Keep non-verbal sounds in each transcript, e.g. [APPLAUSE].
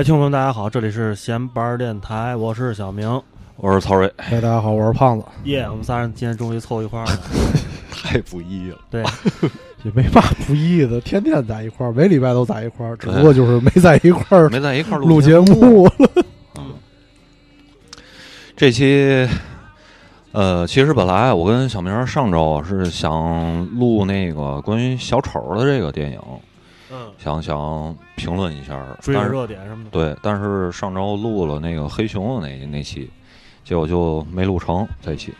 哎，听众们，大家好，这里是闲班儿电台，我是小明。我是曹睿，哎，大家好，我是胖子，耶、我们仨人今天终于凑一块儿了。[LAUGHS] 太不易了。对，[LAUGHS] 也没嘛不易的，天天在一块儿，每礼拜都在一块儿，只不过就是没在一块儿没在一块儿录节节目了。[LAUGHS] 这期，呃，其实本来我跟小明上周啊是想录那个关于小丑的这个电影，嗯，想想评论一下，追个热点什么的。对，但是上周录了那个黑熊的那那期，结果就没录成这期。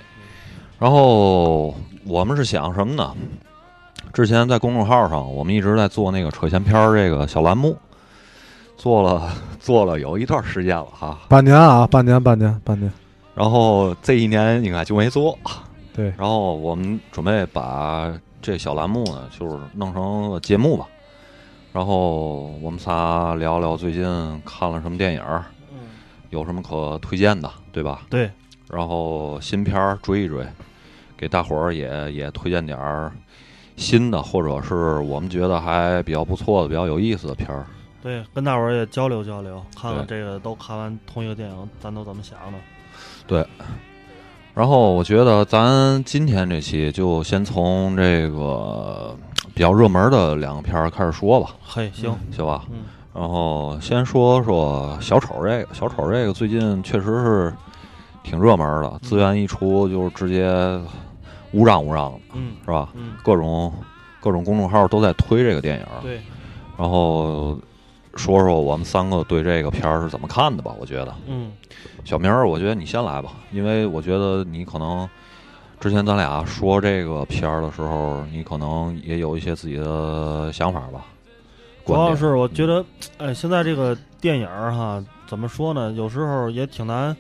然后我们是想什么呢？之前在公众号上，我们一直在做那个扯闲篇儿这个小栏目，做了 [LAUGHS] 做了有一段时间了哈。半年啊，半年，半年，半年。然后这一年应该就没做。对，然后我们准备把这小栏目呢，就是弄成节目吧。然后我们仨聊聊最近看了什么电影儿，嗯，有什么可推荐的，对吧？对，然后新片儿追一追，给大伙儿也也推荐点儿新的，或者是我们觉得还比较不错的、比较有意思的片儿。对，跟大伙儿也交流交流，看看这个都看完同一个电影，咱都怎么想的。对然后我觉得咱今天这期就先从这个比较热门的两个片儿开始说吧，嘿，行，行吧？嗯，然后先说说小丑这个，小丑这个最近确实是挺热门的，资源一出就是直接乌嚷乌嚷的，嗯。是吧？嗯，各种各种公众号都在推这个电影，对，然后说说我们三个对。这个片儿是怎么看的吧？我觉得，嗯，小明儿，我觉得你先来吧，因为我觉得你可能之前咱俩说这个片儿的时候，你可能也有一些自己的想法吧。主要是我觉得，哎，现在这个电影儿哈，怎么说呢？有时候也挺难，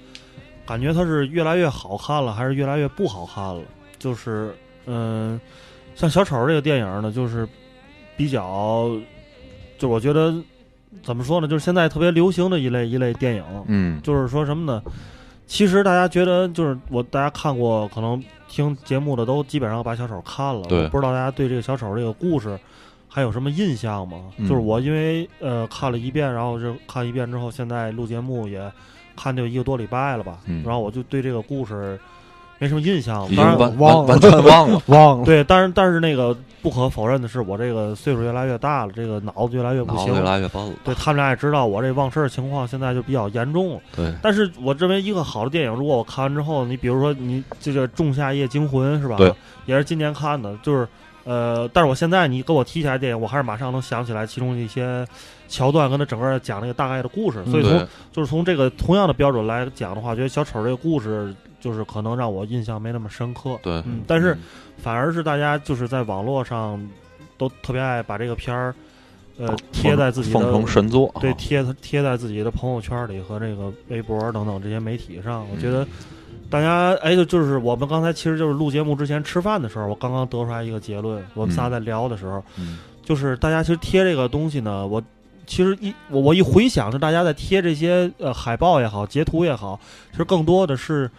感觉它是越来越好看了，还是越来越不好看了？就是，嗯、像小丑这个电影呢，就是比较，就我觉得怎么说呢？就是现在特别流行的一类一类电影，嗯，就是说什么呢？其实大家觉得，就是我大家看过，可能听节目的都基本上把小丑看了。不知道大家对这个小丑这个故事还有什么印象吗？嗯就是我因为呃看了一遍，然后就看一遍之后，现在录节目也看就一个多礼拜了吧。嗯然后我就对这个故事没什么印象。当然，忘了完完全忘了，[LAUGHS] 忘了。对，但是但是那个不可否认的是，我这个岁数越来越大了，这个脑子越来越不行越。来越笨了。对他们俩也知道我这忘事儿情况现在就比较严重了。对，但是我认为一个好的电影，如果我看完之后，你比如说你这个《仲夏夜惊魂》是吧？对，也是今年看的，就是呃，但是我现在你给我提起来电影，我还是马上能想起来其中一些桥段，跟他整个讲那个大概的故事。所以从对，就是从这个同样的标准来讲的话，觉得小丑这个故事就是可能让我印象没那么深刻。对，嗯，但是反而是大家就是在网络上都特别爱把这个片儿。呃，贴在自己的奉承神作，对，啊贴贴在自己的朋友圈里和这个微博等等这些媒体上，我嗯觉得大家哎，就就是我们刚才其实就是录节目之前吃饭的时候，我刚刚得出来一个结论，我们仨嗯在聊的时候，嗯就是大家其实贴这个东西呢，我其实一我我一回想是大家在贴这些呃海报也好，截图也好，其实更多的是。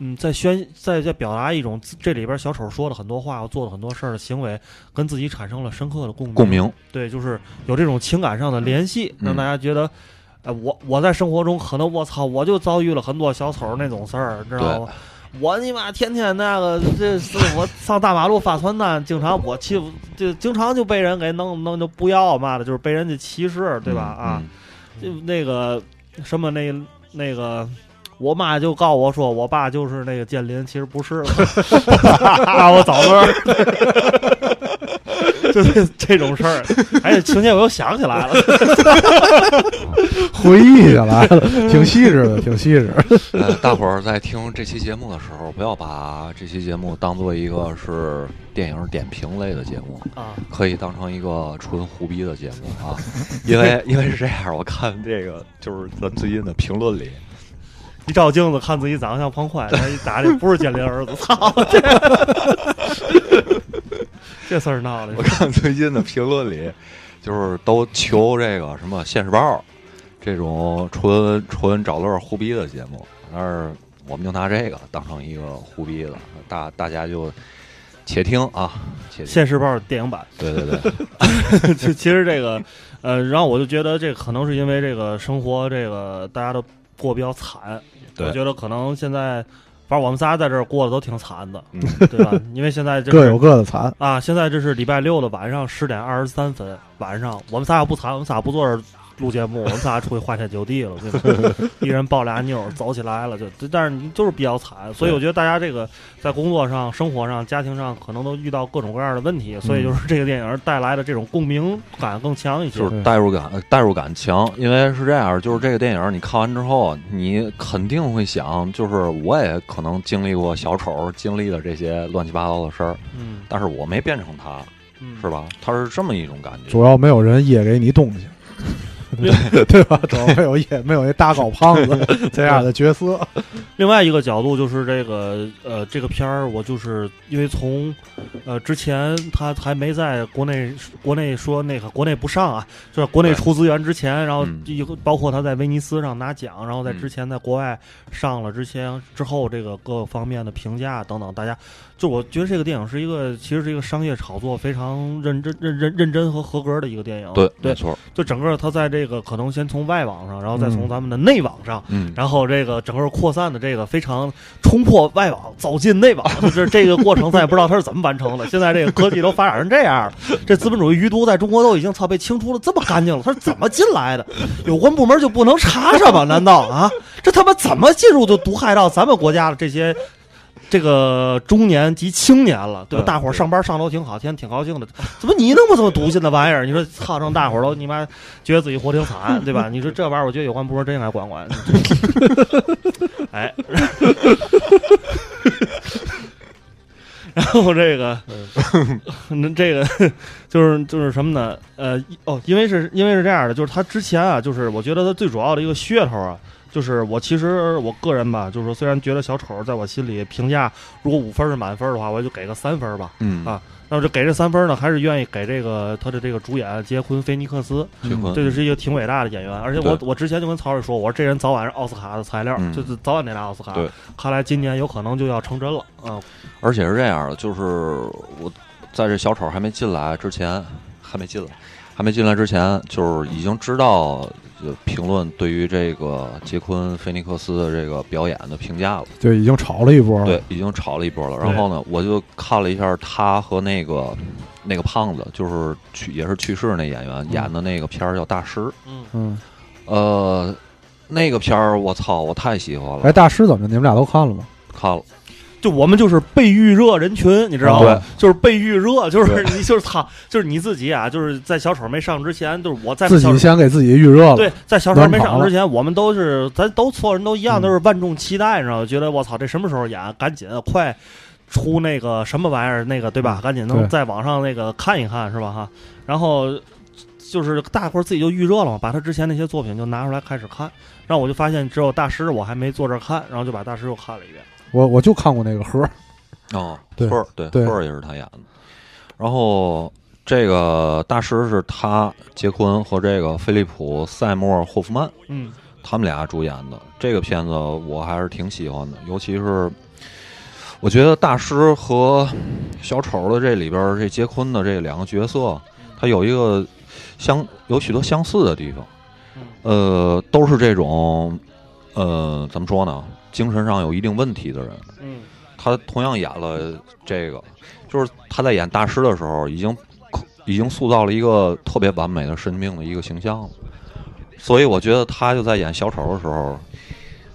嗯，在宣在在表达一种这里边小丑说的很多话，做的很多事儿的行为，跟自己产生了深刻的共鸣。共鸣，对，就是有这种情感上的联系，嗯让大家觉得，哎、我我在生活中可能我操，我就遭遇了很多小丑那种事儿，知道吗？我你妈天天那个，这是我上大马路发传单，经常我欺负，就经常就被人给弄弄就不要嘛的，就是被人家歧视，对吧？嗯啊，，就那个什么那那个。我妈就告我说，我爸就是那个建林，其实不是，[LAUGHS] 让我找乐儿，就这这种事儿。哎，情节我又想起来了，回忆起来了，挺细致的，挺细致。嗯呃，大伙儿在听这期节目的时候，不要把这期节目当做一个是电影点评类的节目，啊，可以当成一个纯胡逼的节目啊，因为因为是这样，我看这个就是咱最近的评论里，一照镜子看自己长得像胖坏，他一打这不是建林儿子，操！这这事儿闹的我，看最近的评论里，就是都求这个什么现世报，这种纯纯找乐儿胡逼的节目，但是我们就拿这个当成一个胡逼的，大大家就且听啊，且听。现世报电影版。对对对，[LAUGHS] 其其实这个，呃，然后我就觉得这可能是因为这个生活，这个大家都过比较惨。我觉得可能现在，反正我们仨在这儿过得都挺惨的，嗯对吧？因为现在这各有各的惨。啊，现在这是礼拜六的晚上十点二十三分，晚上我们仨要不惨，我们仨不坐这儿录节目，我们仨出去花天酒地了，[LAUGHS] 对？一人抱俩妞儿走起来了，就但是你就是比较惨，所以我觉得大家这个在工作上、生活上、家庭上可能都遇到各种各样的问题，所以就是这个电影带来的这种共鸣感更强一些。就是代入感，代入感强，因为是这样，就是这个电影你看完之后，你肯定会想，就是我也可能经历过小丑经历的这些乱七八糟的事儿，嗯但是我没变成他，嗯，是吧？他是这么一种感觉。主要没有人掖给你东西，对对吧？主要没有也，没有那大高胖子这样的角色。另外一个角度就是这个呃，这个片儿我就是因为从呃之前他还没在国内国内说那个国内不上啊，就是国内出资源之前，然后嗯一个包括他在威尼斯上拿奖，然后在嗯之前在国外上了之前之后这个各方面的评价等等，大家就我觉得这个电影是一个其实是一个商业炒作非常认真认认认真和合格的一个电影。对，对没，错，就整个它在这个可能先从外网上，然后再从嗯咱们的内网上。嗯，然后这个整个扩散的这个非常冲破外网走进内网，就是这个过程，咱也不知道它是怎么完成的。现在这个科技都发展成这样了，这资本主义余毒在中国都已经操被清除了这么干净了，它是怎么进来的？有关部门就不能查查吗？难道啊？这他妈怎么进入就毒害到咱们国家的这些？这个中年及青年了，对吧？嗯大伙儿上班上楼挺好，天天挺高兴的。[LAUGHS] 怎么你那么这么毒心的玩意儿？你说操，让大伙儿都你妈觉得自己活挺惨，对吧？[LAUGHS] 你说这玩意儿，我觉得有关部门真应该管管。[LAUGHS] 哎，然后这个，那这个就是就是什么呢？呃，哦，因为是因为是这样的，就是他之前啊，就是我觉得他最主要的一个噱头啊，就是我其实我个人吧，就是说虽然觉得小丑在我心里评价，如果五分是满分的话，我就给个三分吧。嗯。啊那么就给这三分呢，还是愿意给这个他的这个主演杰昆·菲尼克斯，结婚，这就是一个挺伟大的演员，而且我我之前就跟曹睿说，我说这人早晚是奥斯卡的材料，嗯。就是早晚得拿奥斯卡。对，看来今年有可能就要成真了。嗯，而且是这样的，就是我在这小丑还没进来之前，还没进来，还没进来之前，就是已经知道呃评论对于这个杰昆·菲尼克斯的这个表演的评价了。对已经炒了一波了。对，已经炒了一波了。然后呢，我就看了一下他和那个那个胖子，就是去也是去世那演员演的那个片儿叫《大师》。嗯，嗯，呃，那个片儿我操，我太喜欢了，哎，大师怎么？你们俩都看了吗？看了。就我们就是被预热人群，你知道吗？就是被预热，就是你 [LAUGHS] 就是他，就是你自己啊，就是在小丑没上之前，就是我在自己先给自己预热了。对，在小丑没上之前，我们都是咱都所有人都一样，嗯都是万众期待，你知道吗？觉得我操，这什么时候演？赶紧快出那个什么玩意儿，那个对吧？赶紧能在网上那个看一看，是吧？哈，然后就是大伙儿自己就预热了嘛，把他之前那些作品就拿出来开始看，然后我就发现只有大师我还没坐这儿看，然后就把大师又看了一遍。我我就看过那个盒儿，哦，对赫对对赫儿也是他演的。然后这个大师是他杰昆和这个菲利普·塞默·霍夫曼嗯他们俩主演的这个片子，我还是挺喜欢的。尤其是我觉得大师和小丑的这里边儿这杰昆的这两个角色，他有一个相有许多相似的地方。呃，都是这种呃怎么说呢，精神上有一定问题的人。嗯他同样演了这个，就是他在演大师的时候，已经已经塑造了一个特别完美的神经病的一个形象了。所以我觉得他就在演小丑的时候，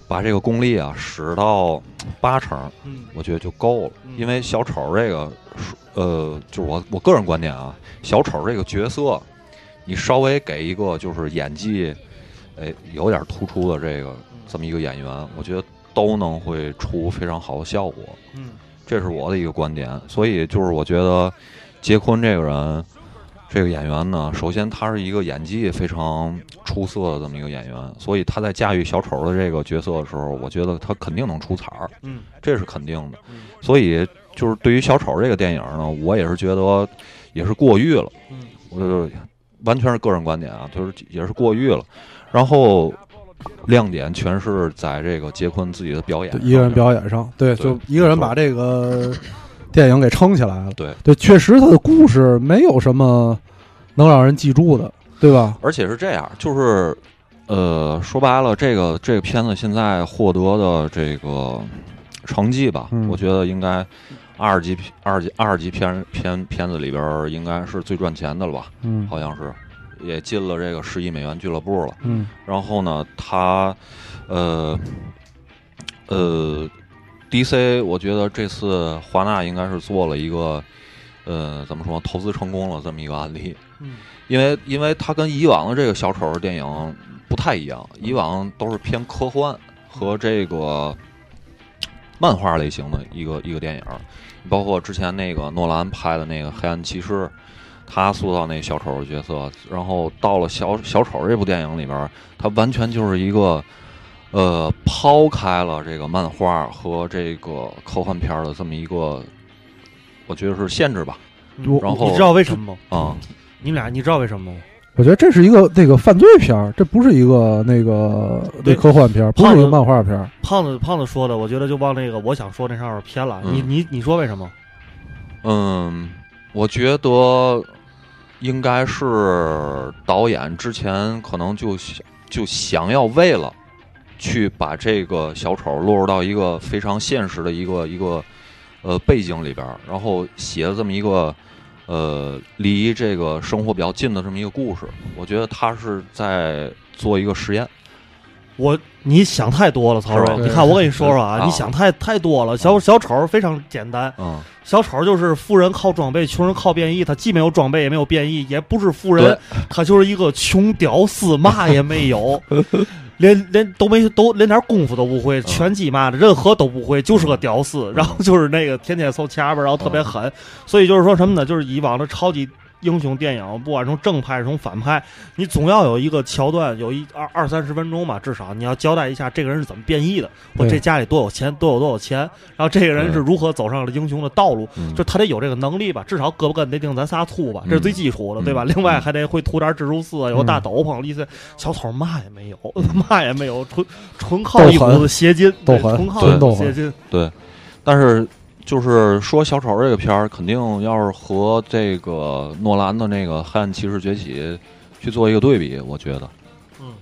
把这个功力啊使到八成，嗯我觉得就够了。因为小丑这个，呃，就是我我个人观点啊，小丑这个角色，你稍微给一个就是演技，哎，有点突出的这个这么一个演员，我觉得都能会出非常好的效果。嗯这是我的一个观点。所以就是我觉得杰昆这个人，这个演员呢，首先他是一个演技非常出色的这么一个演员，所以他在驾驭小丑的这个角色的时候，我觉得他肯定能出彩儿，嗯这是肯定的。嗯所以就是对于小丑这个电影呢，我也是觉得也是过誉了。嗯我就完全是个人观点啊，就是也是过誉了。然后亮点全是在这个杰昆自己的表演一个人表演上，对，对就一个人把这个电影给撑起来了。对对，确实他的故事没有什么能让人记住的，对吧？而且是这样，就是呃，说白了，这个这个片子现在获得的这个成绩吧，嗯我觉得应该二级二级二级片片片子里边应该是最赚钱的了吧？嗯好像是也进了这个十亿美元俱乐部了。嗯然后呢，他呃呃，DC 我觉得这次华纳应该是做了一个呃怎么说投资成功了这么一个案例。嗯因为因为它跟以往的这个小丑电影不太一样，以往都是偏科幻和这个漫画类型的一个一个电影，包括之前那个诺兰拍的那个《黑暗骑士》，他塑造那小丑的角色，然后到了小小丑这部电影里边，他完全就是一个呃抛开了这个漫画和这个科幻片的这么一个，我觉得是限制吧，嗯然后你知道为什么吗？啊、你们俩你知道为什么吗？我觉得这是一个那个犯罪片儿，这不是一个那个那对科幻片儿，不是一个漫画片儿。胖子胖子说的，我觉得就往那个我想说那上面偏了。你嗯你你说为什么？嗯，我觉得应该是导演之前可能就想就想要为了去把这个小丑落入到一个非常现实的一个一个呃背景里边，然后写了这么一个呃离这个生活比较近的这么一个故事。我觉得他是在做一个实验。我你想太多了，曹睿。你看，我跟你说说啊，[LAUGHS] 你想太太多了。小小丑非常简单，嗯，小丑就是富人靠装备，穷人靠变异。他既没有装备，也没有变异，也不是富人，他就是一个穷屌丝，嘛也没有，[LAUGHS] 连连都没都连点功夫都不会，拳击嘛的任何都不会，就是个屌丝。然后就是那个天天凑前边，然后特别狠。所以就是说什么呢？就是以往的超级。英雄电影，不管从正派是从反派，你总要有一个桥段，有一二二三十分钟吧，至少你要交代一下这个人是怎么变异的，或对。这家里多有钱，多有多有钱，然后这个人是如何走上了英雄的道路，嗯。就他得有这个能力吧，至少胳膊根得定咱仨粗吧，这是最基础的，对吧？嗯另外还得会涂点蜘蛛丝，有个大斗篷，意思小丑嘛也没有，嘛也没有，[LAUGHS] 纯纯靠一股子邪劲，对纯靠对。一股子邪劲。对，但是就是说小丑这个片儿，肯定要是和这个诺兰的那个《黑暗骑士崛起》去做一个对比，我觉得。嗯，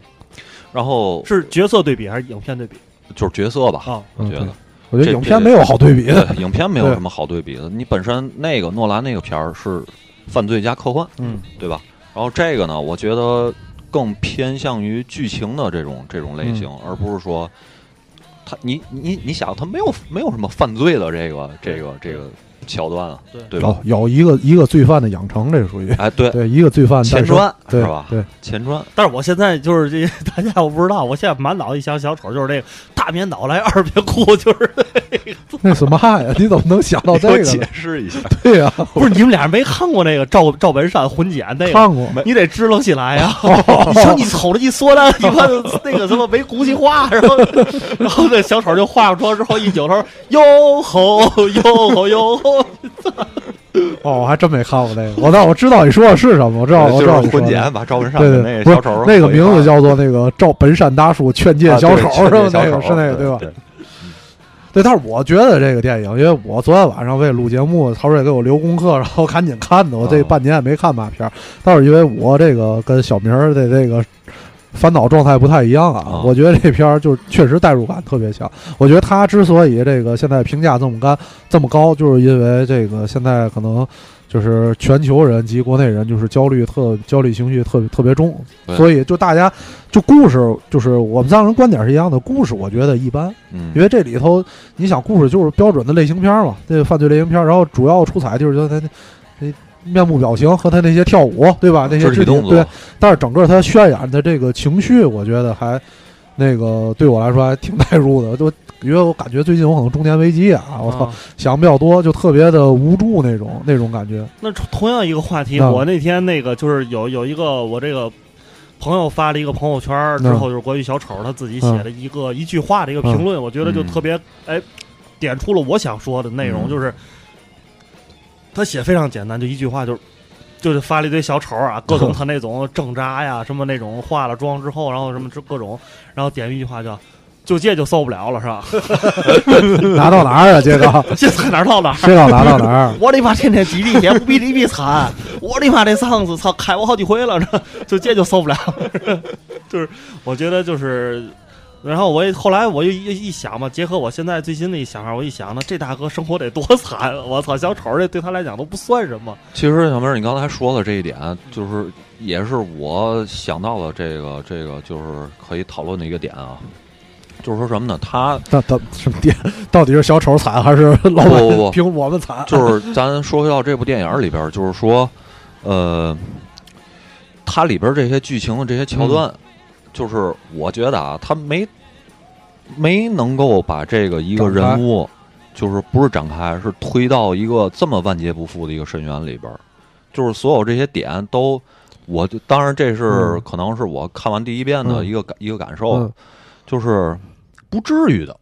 然后是角色对比还是影片对比就是角色吧，啊？我觉得嗯我觉得这影片没有好对比的。对影片没有什么好对比的。[LAUGHS] 你本身那个诺兰那个片儿是犯罪加科幻，嗯，对吧？然后这个呢，我觉得更偏向于剧情的这种这种类型，嗯而不是说他你你你想他没有没有什么犯罪的这个这个这个桥段啊，对对吧？有有一个一个罪犯的养成，这属于哎，对，对一个罪犯前传对是吧？对，前传，但是我现在就是这 [LAUGHS] 大家我不知道，我现在满脑子一想小丑就是这个大棉袄来二别裤，就是那 [LAUGHS] 什么呀？你怎么能想到这给我 [LAUGHS] 解？释一下。对呀，不是你们俩没看过那个赵赵本山混剪那个？看过。你得支棱起来呀！你瞅你瞅着一说那，你看那个什么没骨气话，然后然后那小丑就化妆之后一扭头，哟吼哟吼哟吼，[LAUGHS] 哦，我还真没看过那个。我但我知道你说的是什么，我知道，我知道就是混你说的。剪把赵本山对对，不是那个小丑那个名字叫叫做那个赵本山大叔劝诫小丑是吧？那个是那个对吧？对，但是我觉得这个电影，因为我昨天晚上为了录节目，曹睿给我留功课，然后赶紧看的。我这哦半年也没看马片儿，但是因为我这个跟小明的这个烦恼状态不太一样啊，哦我觉得这片儿就是确实代入感特别强。[LAUGHS] 我觉得他之所以这个现在评价这么高这么高，就是因为这个现在可能。就是全球人及国内人，就是焦虑特焦虑情绪特别特别重，所以就大家就故事，就是我们三个人观点是一样的，故事我觉得一般，嗯因为这里头，你想故事就是标准的类型片嘛，这个犯罪类型片，然后主要出彩就是他他那面部表情和他那些跳舞，对吧？那些肢体动作对，但是整个他渲染的这个情绪，我觉得还那个对我来说还挺代入的，就因为我感觉最近我可能中年危机啊，我操，啊想比较多，就特别的无助那种那种感觉。那同样一个话题，嗯我那天那个就是有有一个我这个朋友发了一个朋友圈之后，就是关于小丑他自己写的一个一句话的一个评论，我觉得就特别哎点出了我想说的内容，嗯就是他写非常简单，就一句话，就是就是发了一堆小丑啊，[LAUGHS] 各种他那种挣扎呀，什么那种化了妆之后，然后什么之各种，然后点一句话叫。就这就受不了了是吧？[LAUGHS] 拿到哪儿啊？这个 [LAUGHS] 这才哪儿到哪儿？这个拿到哪儿？我的妈！天天挤地铁不比你比惨！我的妈！这嗓子操开我好几回了，这就这就受不了。就是我觉得就是，然后我也后来我又一一想嘛，结合我现在最新的一想法，我一想，呢这大哥生活得多惨！我操，小丑这对他来讲都不算什么。其实小明儿，你刚才说的这一点，就是也是我想到了这个这个，就是可以讨论的一个点啊。就是说什么呢？他到到什么点？到底是小丑惨还是老不不不板凭我们惨？就是咱说回到这部电影里边儿，就是说，呃，它里边儿这些剧情的这些桥段，就是我觉得啊，他没没能够把这个一个人物，就是不是展开，是推到一个这么万劫不复的一个深渊里边儿，就是所有这些点都，我就当然这是嗯。可能是我看完第一遍的嗯一个感、一个感受，嗯就是不至于的，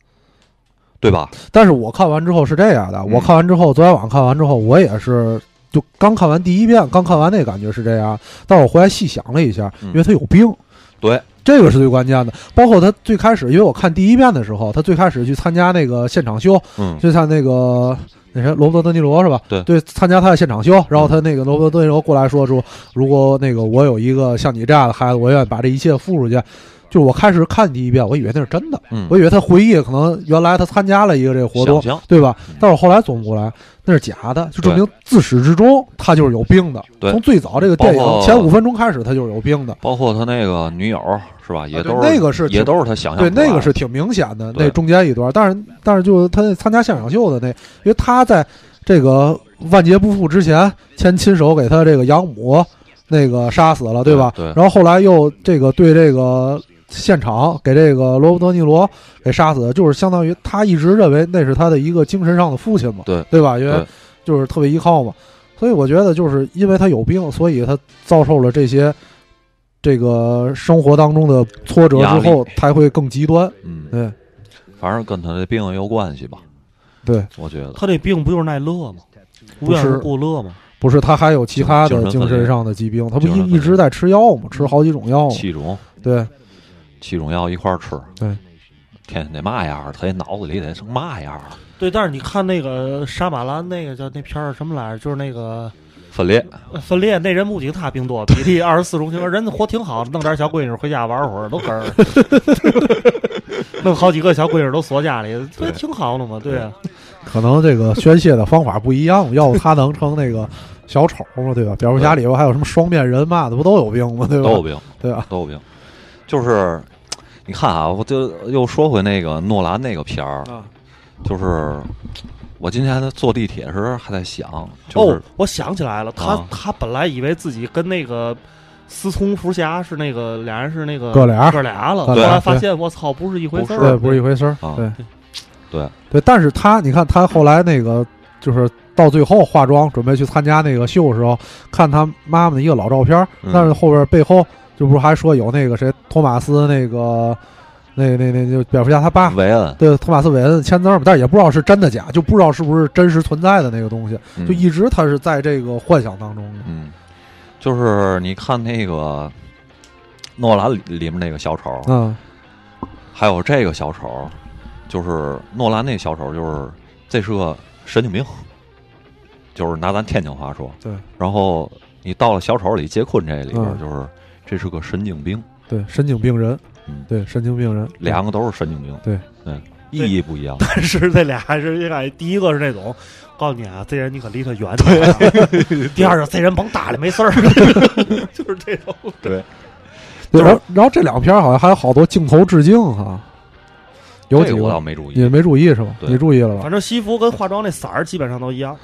对吧？但是我看完之后是这样的，嗯。我看完之后，昨天晚上看完之后，我也是就刚看完第一遍，刚看完那感觉是这样，但是我回来细想了一下，嗯。因为他有病，对，这个是最关键的。包括他最开始，因为我看第一遍的时候，他最开始去参加那个现场秀，嗯，就像那个那谁罗伯特·德尼罗是吧？对对，参加他的现场秀，然后他那个罗伯特·德尼罗过来说说，如果那个我有一个像你这样的孩子，我愿意把这一切付出去。就是我开始看第一遍，我以为那是真的，嗯我以为他回忆可能原来他参加了一个这个活动对吧嗯？但是我后来琢磨过来，那是假的，就证明自始至终他就是有病的。对从最早这个电影前五分钟开始，他就是有病的。包括他那个女友是吧，也都是、那个是也都是他想象对，那个是挺明显的，那中间一段。但是，但是就是他参加现场秀的那，因为他在这个万劫不复之前，先亲手给他这个养母那个杀死了，对吧？对然后后来又这个对这个现场给这个罗伯特·尼罗给杀死，就是相当于他一直认为那是他的一个精神上的父亲嘛，对对吧？因为就是特别依靠嘛，所以我觉得就是因为他有病，所以他遭受了这些这个生活当中的挫折之后，才会更极端。嗯，对反正跟他的病有关系吧，对，我觉得。他这病不就是耐乐吗？无不是缘无故乐吗？不是他还有其他的精神上的疾病，他不一一直在吃药吗？吃好几种药吗？七种对七种药一块儿吃，对，天天得嘛样儿，他这脑子里得成嘛样儿啊，对，但是你看那个沙马兰那个叫那片儿什么来着？就是那个分裂。呃分裂那人不仅他病多，比利二十四种情，人家活挺好，弄点小闺女回家玩会儿都根儿，[LAUGHS] 弄好几个小闺女都锁家里，这对挺好的嘛，对啊。可能这个宣泄的方法不一样，要不他能成那个小丑嘛，对吧？蝙蝠侠里边还有什么双面人嘛的，不都有病吗？对吧？都有病，对吧？都有病。就是你看啊，我就又说回那个诺兰那个片儿，啊，就是我今天坐地铁时还在想，就是、哦，我想起来了，他、啊他本来以为自己跟那个思聪福侠是那个俩人是那个哥俩哥俩了，哥俩后来发现我操不是一回事儿，对，不是一回事儿。啊对对对，但是他你看他后来那个就是到最后化妆准备去参加那个秀的时候，看他妈妈的一个老照片但是后边背后就不是还说有那个谁托马斯那个那那那就蝙蝠侠他爸。韦恩，对托马斯·韦恩签字嘛，但是也不知道是真的假，就不知道是不是真实存在的那个东西，嗯就一直他是在这个幻想当中的。嗯，就是你看那个诺兰里里面那个小丑，嗯还有这个小丑，就是诺兰那小丑，就是这是个神经病，就是拿咱天津话说。对。然后你到了小丑里，杰昆这里边，嗯就是这是个神经病，对，神经病人，嗯对，神经病人，两个都是神经病。对嗯，意义不一样。[LAUGHS] 但是这俩还是应该，第一个是那种，告诉你啊，这人你可离他远点啊。[LAUGHS] 第二个，这人甭搭理，没事儿，[LAUGHS] 就是这种。对，对，然后然后这两篇好像还有好多镜头致敬哈，有几个我倒没注意。你没注意是吧？对你注意了吧？反正西服跟化妆那色儿基本上都一样。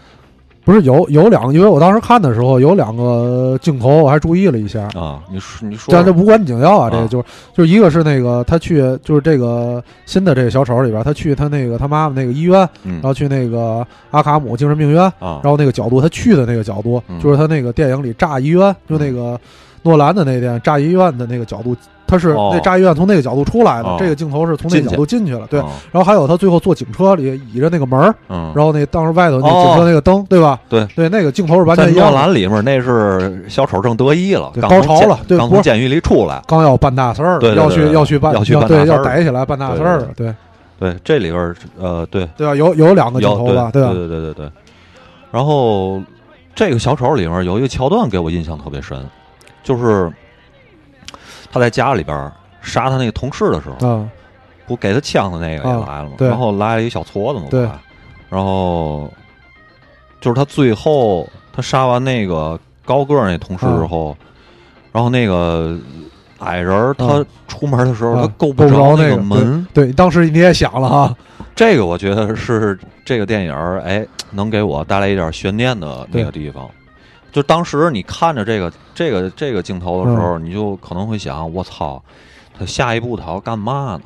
不是有有两个，因为我当时看的时候有两个镜头，我还注意了一下。啊，你说你说。但这无关紧要啊，这啊。个就是就是一个是那个他去就是这个新的这个小丑里边，他去他那个他妈妈那个医院，嗯。然后去那个阿卡姆精神病院，啊。然后那个角度他去的那个角度，嗯。就是他那个电影里炸医院，就那个诺兰的那电影炸医院的那个角度他是哦那炸医院从那个角度出来的，哦这个镜头是从那个角度进去了，对。嗯然后还有他最后坐警车里倚着那个门儿，嗯，然后那当时外头那哦警车那个灯，对吧？对对，那个镜头是完全一样的。兰里面那是小丑正得意了，高潮了刚从监狱里出来。刚要办大事儿要去要去办要去要大事儿逮起来办大事儿了，对对，这里边儿呃，对，对吧？有有两个镜头吧，对吧？对对对对。然后这个小丑里面有一个桥段给我印象特别深，就是他在家里边儿杀他那个同事的时候，啊，不给他枪的那个也啊来了嘛，对。然后来了一小矬子嘛，对。不来然后就是他最后他杀完那个高个儿那同事之后，然后那个矮人儿他啊。出门的时候，啊。他够够不着那那个门，对，当时你也想了哈，这个我觉得是这个电影儿哎能给我带来一点悬念的那个地方。就当时你看着这个这个这个镜头的时嗯候，你就可能会想：我操，他下一步他要干嘛呢？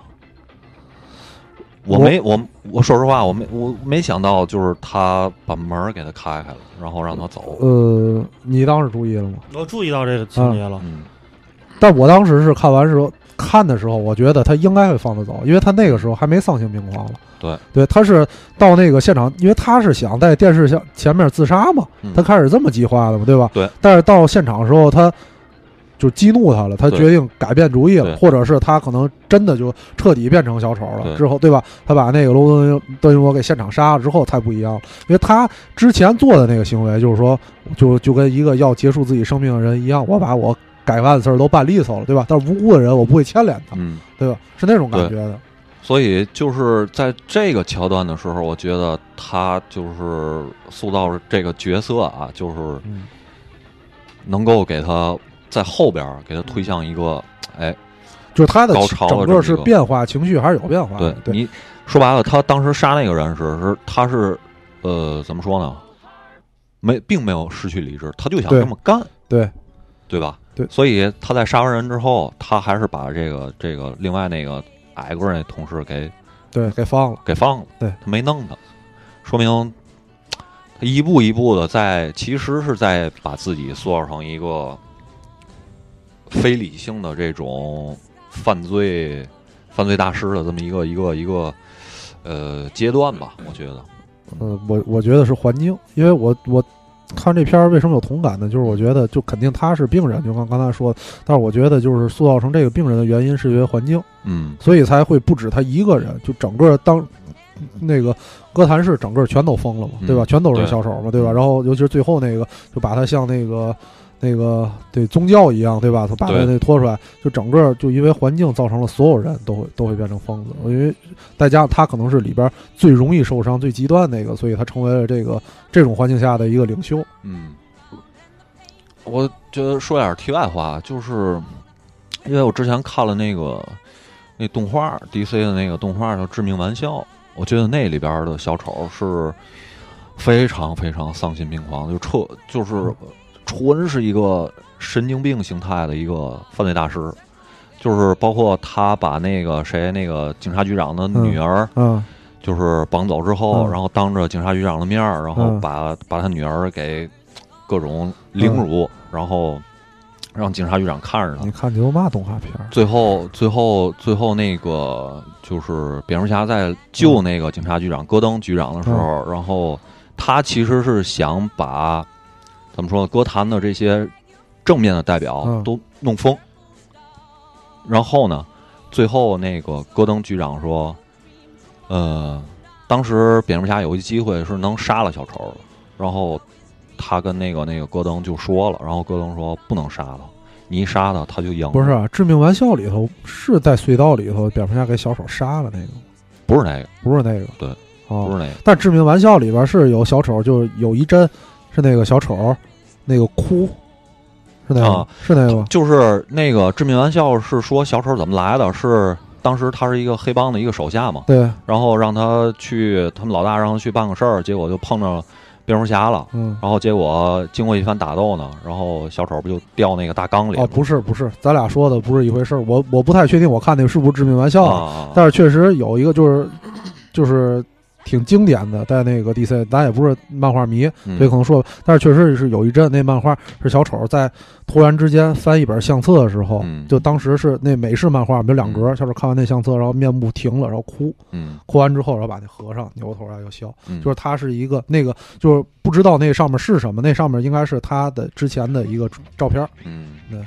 我我没我我说实话，我没我没想到，就是他把门给他开开了，然后让他走。呃，你当时注意了吗？我注意到这个情节了，嗯但我当时是看完时候看的时候，我觉得他应该会放他走，因为他那个时候还没丧心病狂了。对对，他是到那个现场，因为他是想在电视前前面自杀嘛，嗯他开始这么计划的嘛，对吧？对。但是到现场的时候，他就激怒他了，他决定改变主意了，或者是他可能真的就彻底变成小丑了。之后，对吧？他把那个罗德德云博给现场杀了之后，才不一样了，因为他之前做的那个行为，就是说，就就跟一个要结束自己生命的人一样，我把我该办的事儿都办利索了，对吧？但是无辜的人，我不会牵连他，嗯，对吧？是那种感觉的。所以就是在这个桥段的时候，我觉得他就是塑造这个角色啊，就是嗯能够给他在后边儿给他推向一个，哎，就是他的高潮的整个是变化，情绪还是有变化对。对，你说白了，他当时杀那个人时是他是呃怎么说呢？没，并没有失去理智，他就想这么干，对对吧？对。所以他在杀完人之后，他还是把这个这个另外那个矮个儿那同事给对，给放了。给放了，对。他没弄他，说明他一步一步的在，其实是在把自己塑造成一个非理性的这种犯罪犯罪大师的这么一个一个一个呃阶段吧，我觉得，呃，我我觉得是环境，因为我我看这片儿为什么有同感呢？就是我觉得就肯定他是病人，就刚刚才说的，但是我觉得就是塑造成这个病人的原因是因为环境，嗯所以才会不止他一个人，就整个当那个哥谭市整个全都疯了嘛，嗯对吧？全都是小丑嘛，对吧？然后尤其是最后那个，就把他像那个。那个对宗教一样，对吧？他把他对那拖出来，就整个就因为环境造成了所有人都会都会变成疯子。因为再加上他可能是里边最容易受伤、最极端那个，所以他成为了这个这种环境下的一个领袖。嗯，我觉得说点题外话，就是因为我之前看了那个那动画 DC 的那个动画叫《致命玩笑》，我觉得那里边的小丑是非常非常丧心病狂，就彻就是纯是一个神经病形态的一个犯罪大师。就是包括他把那个谁那个警察局长的女儿，嗯就是绑走之后，嗯然后当着警察局长的面儿，然后嗯把、把他女儿给各种凌辱，然后让警察局长看着他你。看你都嘛动画片儿？最后，最后，最后那个就是蝙蝠侠在救那个警察局长戈登局长的时候，然后他其实是想把怎么说呢，歌坛的这些正面的代表嗯都弄疯。然后呢，最后那个戈登局长说，呃，当时蝙蝠侠有一机会是能杀了小丑的，然后他跟那个那个戈登就说了，然后戈登说不能杀他，你一杀他他就赢。不是啊，《致命玩笑》里头是在隧道里头，蝙蝠侠给小丑杀了那个，不是那个，不是那个。对，哦，不是那个，但《致命玩笑》里边是有小丑，就有一帧是那个小丑那个哭，是那个、啊是那个吗？就是那个致命玩笑是说小丑怎么来的，是当时他是一个黑帮的一个手下嘛，对，然后让他去，他们老大让他去办个事儿，结果就碰着蝙蝠侠了。嗯。然后结果经过一番打斗呢，然后小丑不就掉那个大缸里了哦，不是不是，咱俩说的不是一回事儿。我我不太确定，我看那个是不是致命玩笑啊？啊，但是确实有一个就是就是挺经典的，在那个 DC，咱也不是漫画迷，嗯。所以可能说，但是确实是有一阵那漫画是小丑在突然之间翻一本相册的时候，嗯。就当时是那美式漫画，没有两格，嗯。小丑看完那相册，然后面部停了，然后哭，嗯哭完之后，然后把那合上，扭头来又笑，嗯，就是他是一个那个就是不知道那上面是什么，那上面应该是他的之前的一个照片，嗯。对。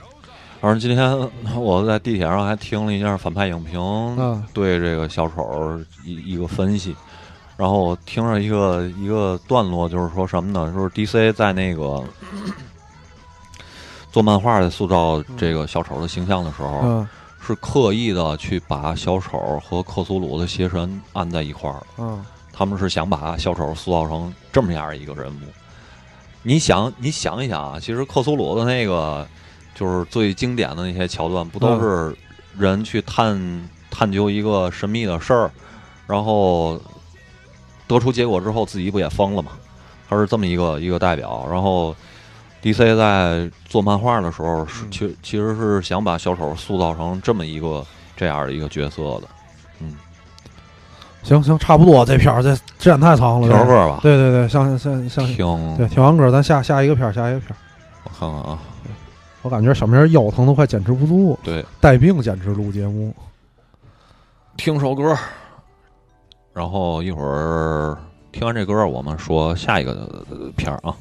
反正今天我在地铁上还听了一下反派影评，啊对这个小丑一一个分析，然后我听着一个一个段落，就是说什么呢？就是 DC 在那个做漫画的塑造这个小丑的形象的时候，嗯是刻意的去把小丑和克苏鲁的邪神按在一块儿，嗯他们是想把小丑塑造成这么样一个人物。你想，你想一想啊，其实克苏鲁的那个就是最经典的那些桥段，不都是人去探探究一个神秘的事儿，然后得出结果之后，自己不也疯了吗？他是这么一个一个代表。然后 DC 在做漫画的时候，是嗯其其实是想把小丑塑造成这么一个这样的一个角色的。嗯，行行，差不多，这片儿这时间太长了，听首歌吧，对对对，像像像听，对，听完歌咱下下一个片儿，下一个片儿。我看看啊，我感觉小明腰疼都快坚持不住，对，带病坚持录节目。听首歌，然后一会儿听完这歌，我们说下一个片儿啊。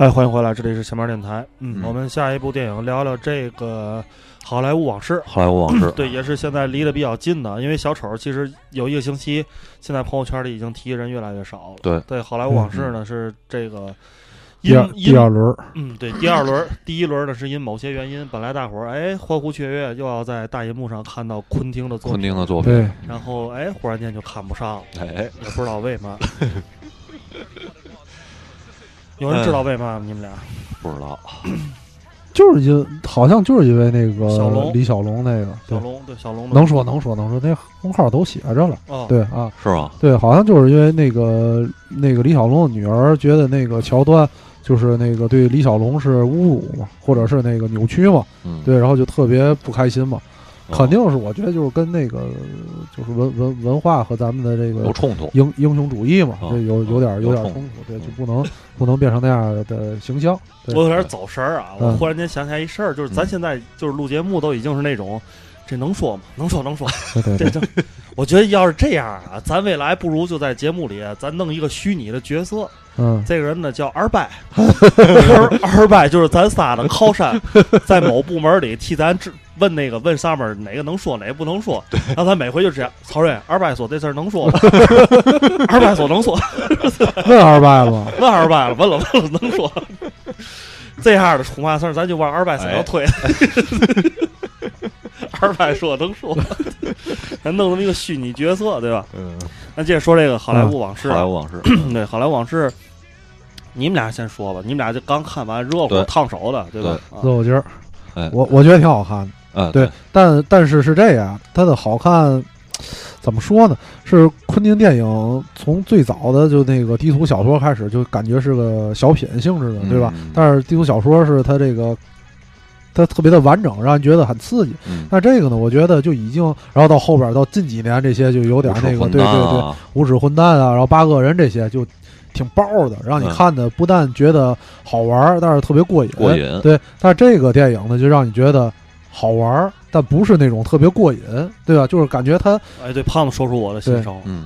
哎，欢迎回来，这里是前面电台。嗯，嗯我们下一部电影聊聊这个好莱坞往事。好莱坞往事，[CLEARS THROAT] 对，也是现在离得比较近的，因为小丑其实有一个星期，现在朋友圈里已经提人越来越少了。对对，好莱坞往事呢是这个第二因第二轮，嗯，对，第二轮，第一轮呢是因某些原因，本来大伙儿哎欢呼雀跃，又要在大银幕上看到昆汀的作昆，汀的作品，对，然后哎忽然间就看不上了，哎，也不知道为嘛。[LAUGHS] 有人知道为嘛吗？你们俩？不知道，[CLEARS THROAT] 就是因好像就是因为那小龙个李小龙那个，对小，龙对小龙的能说能说能说，那公号都写着了，哦，对啊，是吗？对，好像就是因为那个那个李小龙的女儿觉得那个桥段就是那个对李小龙是侮辱嘛，或者是那个扭曲嘛，嗯，对，然后就特别不开心嘛。肯定是我觉得就是跟那个就是文文文化和咱们的这个有冲突。英英雄主义嘛，有有点有点冲突，对，就不能不能变成那样的形象。我有点走神儿啊！我嗯忽然间想起来一事儿，就是咱嗯现在就是录节目都已经是那种，这能说吗？能说能说。[LAUGHS] 对对对，这这，我觉得要是这样啊，咱未来不如就在节目里咱弄一个虚拟的角色，嗯，这个人呢叫二拜，[LAUGHS] 二二伯就是咱仨的靠山，在某部门里替咱治问那个问上面哪个能说哪个不能说，然后咱每回就这样，曹睿，二伯说这事儿能说吗？[LAUGHS] 二伯说能说，问二拜了吗？问二伯了，问了问了能说。这样的出嘛事儿，咱就往二伯身上推。二伯说能说，[LAUGHS] 咱弄这么一个虚拟角色，对吧？嗯，那接着说这个好莱坞往事啊，好莱坞往事，[CLEARS THROAT] 对好莱坞往事，你们俩先说吧，你们俩就刚看完热乎烫手的，对吧？啊热乎劲儿，哎，我我觉得挺好看的。嗯，对，但但是是这样，它的好看怎么说呢？是昆汀电影从最早的就那个低俗小说开始，就感觉是个小品性质的，对吧？嗯但是低俗小说是它这个。它特别的完整，让人觉得很刺激。嗯，那这个呢，我觉得就已经，然后到后边到近几年这些就有点那个，对对对，对，无耻混蛋啊，然后八个人这些就挺爆的，让你嗯看的不但觉得好玩儿，但是特别过瘾。过瘾对，但是这个电影呢，就让你觉得好玩，但不是那种特别过瘾，对吧？就是感觉它，哎，对，胖子说出我的心声了。嗯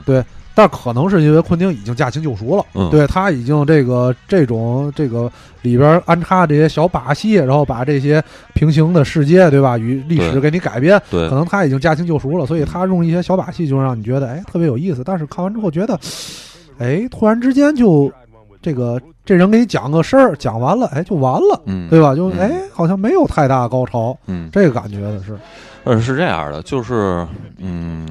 但可能是因为昆汀已经驾轻就熟了，嗯，对他已经这个这种这个里边安插这些小把戏，然后把这些平行的世界，对吧？与历史给你改编，对可，能他已经驾轻就熟了，所以他用一些小把戏，就让你觉得哎特别有意思。但是看完之后觉得，哎，突然之间就这个这人给你讲个事儿，讲完了，哎就完了，嗯，对吧？就嗯哎好像没有太大高潮，嗯，这个感觉的是，呃，是这样的，就是嗯，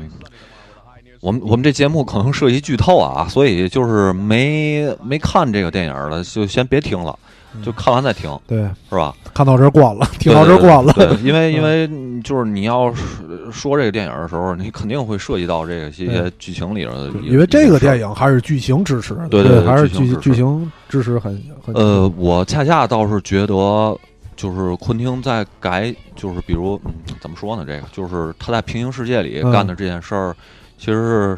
我们我们这节目可能涉及剧透啊，所以就是没没看这个电影的，就先别听了，就看完再听，对，是吧？看到这儿关了，听到这儿关了，对，对对因为因为嗯就是你要是说这个电影的时候，你肯定会涉及到这个这些剧情里头的，因为这个电影。还是剧情支持，对对对对还是剧情剧剧情支持很很呃，我恰恰倒是觉得，就是昆汀在改，就是比如，嗯，怎么说呢？这个就是他在平行世界里嗯干的这件事儿，其实是，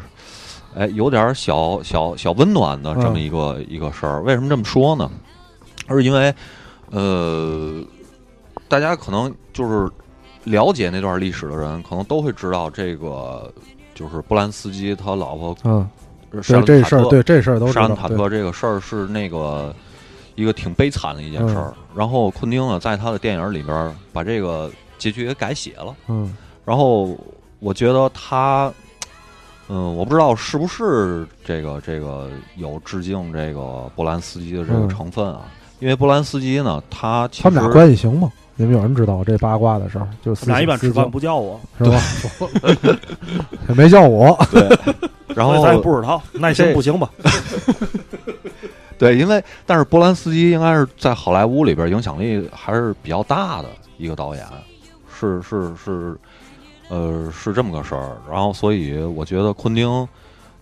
哎，有点小小小温暖的这么嗯一个、一个事儿。为什么这么说呢？是因为，呃，大家可能就是了解那段历史的人，可能都会知道这个，就是波兰斯基他老婆嗯，沙对这事儿，对这事儿都杀人，塔对特这个事儿是那个一个挺悲惨的一件事嗯儿。然后昆汀呢，在他的电影里边儿把这个结局给改写了。嗯然后我觉得他，嗯，我不知道是不是这个这个有致敬这个波兰斯基的这个嗯成分啊？因为波兰斯基呢，他其实他们俩关系行吗？你们有人知道这八卦的事儿？就是他们俩一般吃饭不不叫我，是吧？也 [LAUGHS] 没叫我，[LAUGHS] 然所以咱也后不知道，耐心不行吧？[LAUGHS] 对，因为但是波兰斯基应该是在好莱坞里边影响力还是比较大的一个导演，是是是，呃，是这么个事儿。然后，所以我觉得昆汀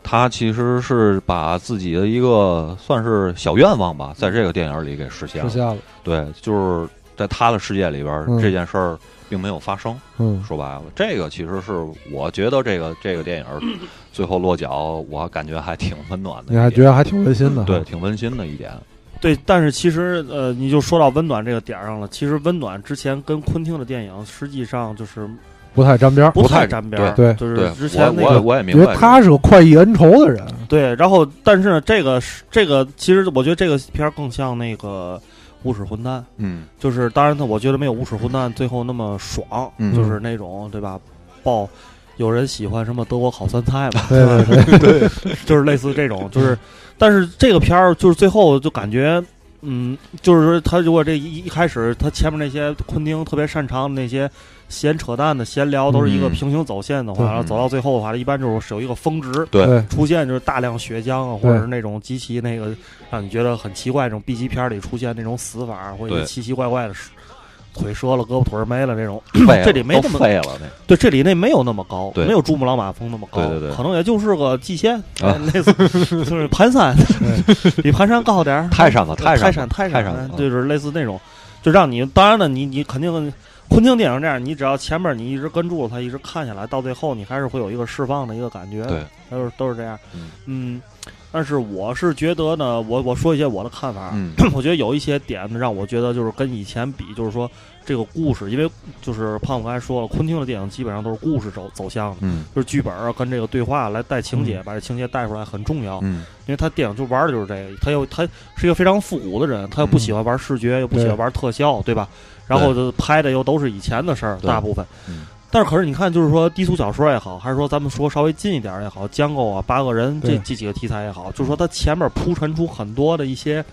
他其实是把自己的一个算是小愿望吧，在这个电影里给实现了。实现了，对，就是在他的世界里边，嗯这件事儿并没有发生。嗯说白了，这个其实是我觉得这个这个电影最后落脚，我感觉还挺温暖的。你还觉得还挺温馨的，对，，挺温馨的一点。对，但是其实呃，你就说到温暖这个点儿上了。其实温暖之前跟昆汀的电影实际上就是不太沾边儿，不不太沾边儿，对就是，之前那我我个因我也明白他是个快意恩仇的人，对，然后但是呢，这个是这个其实我觉得这个片儿更像那个无耻混蛋，嗯。就是当然他我觉得没有无耻混蛋最后那么爽，嗯。就是那种对吧？爆有人喜欢什么德国烤酸菜嘛，对对对，[LAUGHS] 就是类似这种，就是，但是这个片儿就是最后就感觉，嗯，就是说他如果这一一开始他前面那些昆汀特别擅长的那些闲扯淡的闲聊，都是一个嗯。平行走线的话，对。然后走到最后的话，一般就是是有一个峰值。出现就是大量血浆啊，或者是那种极其那个让你觉得很奇怪，这种 B 级片里出现那种死法，或者奇奇怪怪的，腿折了、胳膊腿没了这种。[CLEARS THROAT] 这里没那么废了对，这里那没有那么高，没有珠穆朗玛峰那么高，对。对对可能也就是个蓟县，啊。哎类似就是盘山，[LAUGHS] 比盘山高点儿，泰山吧，泰山泰山泰山，就是类似那种，就让你当然了，你你肯定昆汀电影这样，你只要前面你一直跟住了他，一直看下来，到最后你还是会有一个释放的一个感觉。对，它都是都是这样。嗯嗯，但是我是觉得呢，我我说一些我的看法。嗯 [CLEARS THROAT] 我觉得有一些点呢，让我觉得就是跟以前比，就是说这个故事，因为就是胖子刚才说了，昆汀的电影基本上都是故事走走向的，嗯就是剧本啊跟这个对话来带情节，把这情节带出来很重要。嗯因为他电影就玩的就是这个，他又他是一个非常复古的人，他又不喜欢玩视觉，又不喜欢玩特效，对吧？然后就拍的又都是以前的事儿，大部分。嗯。但是可是你看，就是说低俗小说也好，还是说咱们说稍微近一点儿也好，江构啊、八个人这这几个题材也好，就是说它前面铺陈出很多的一些，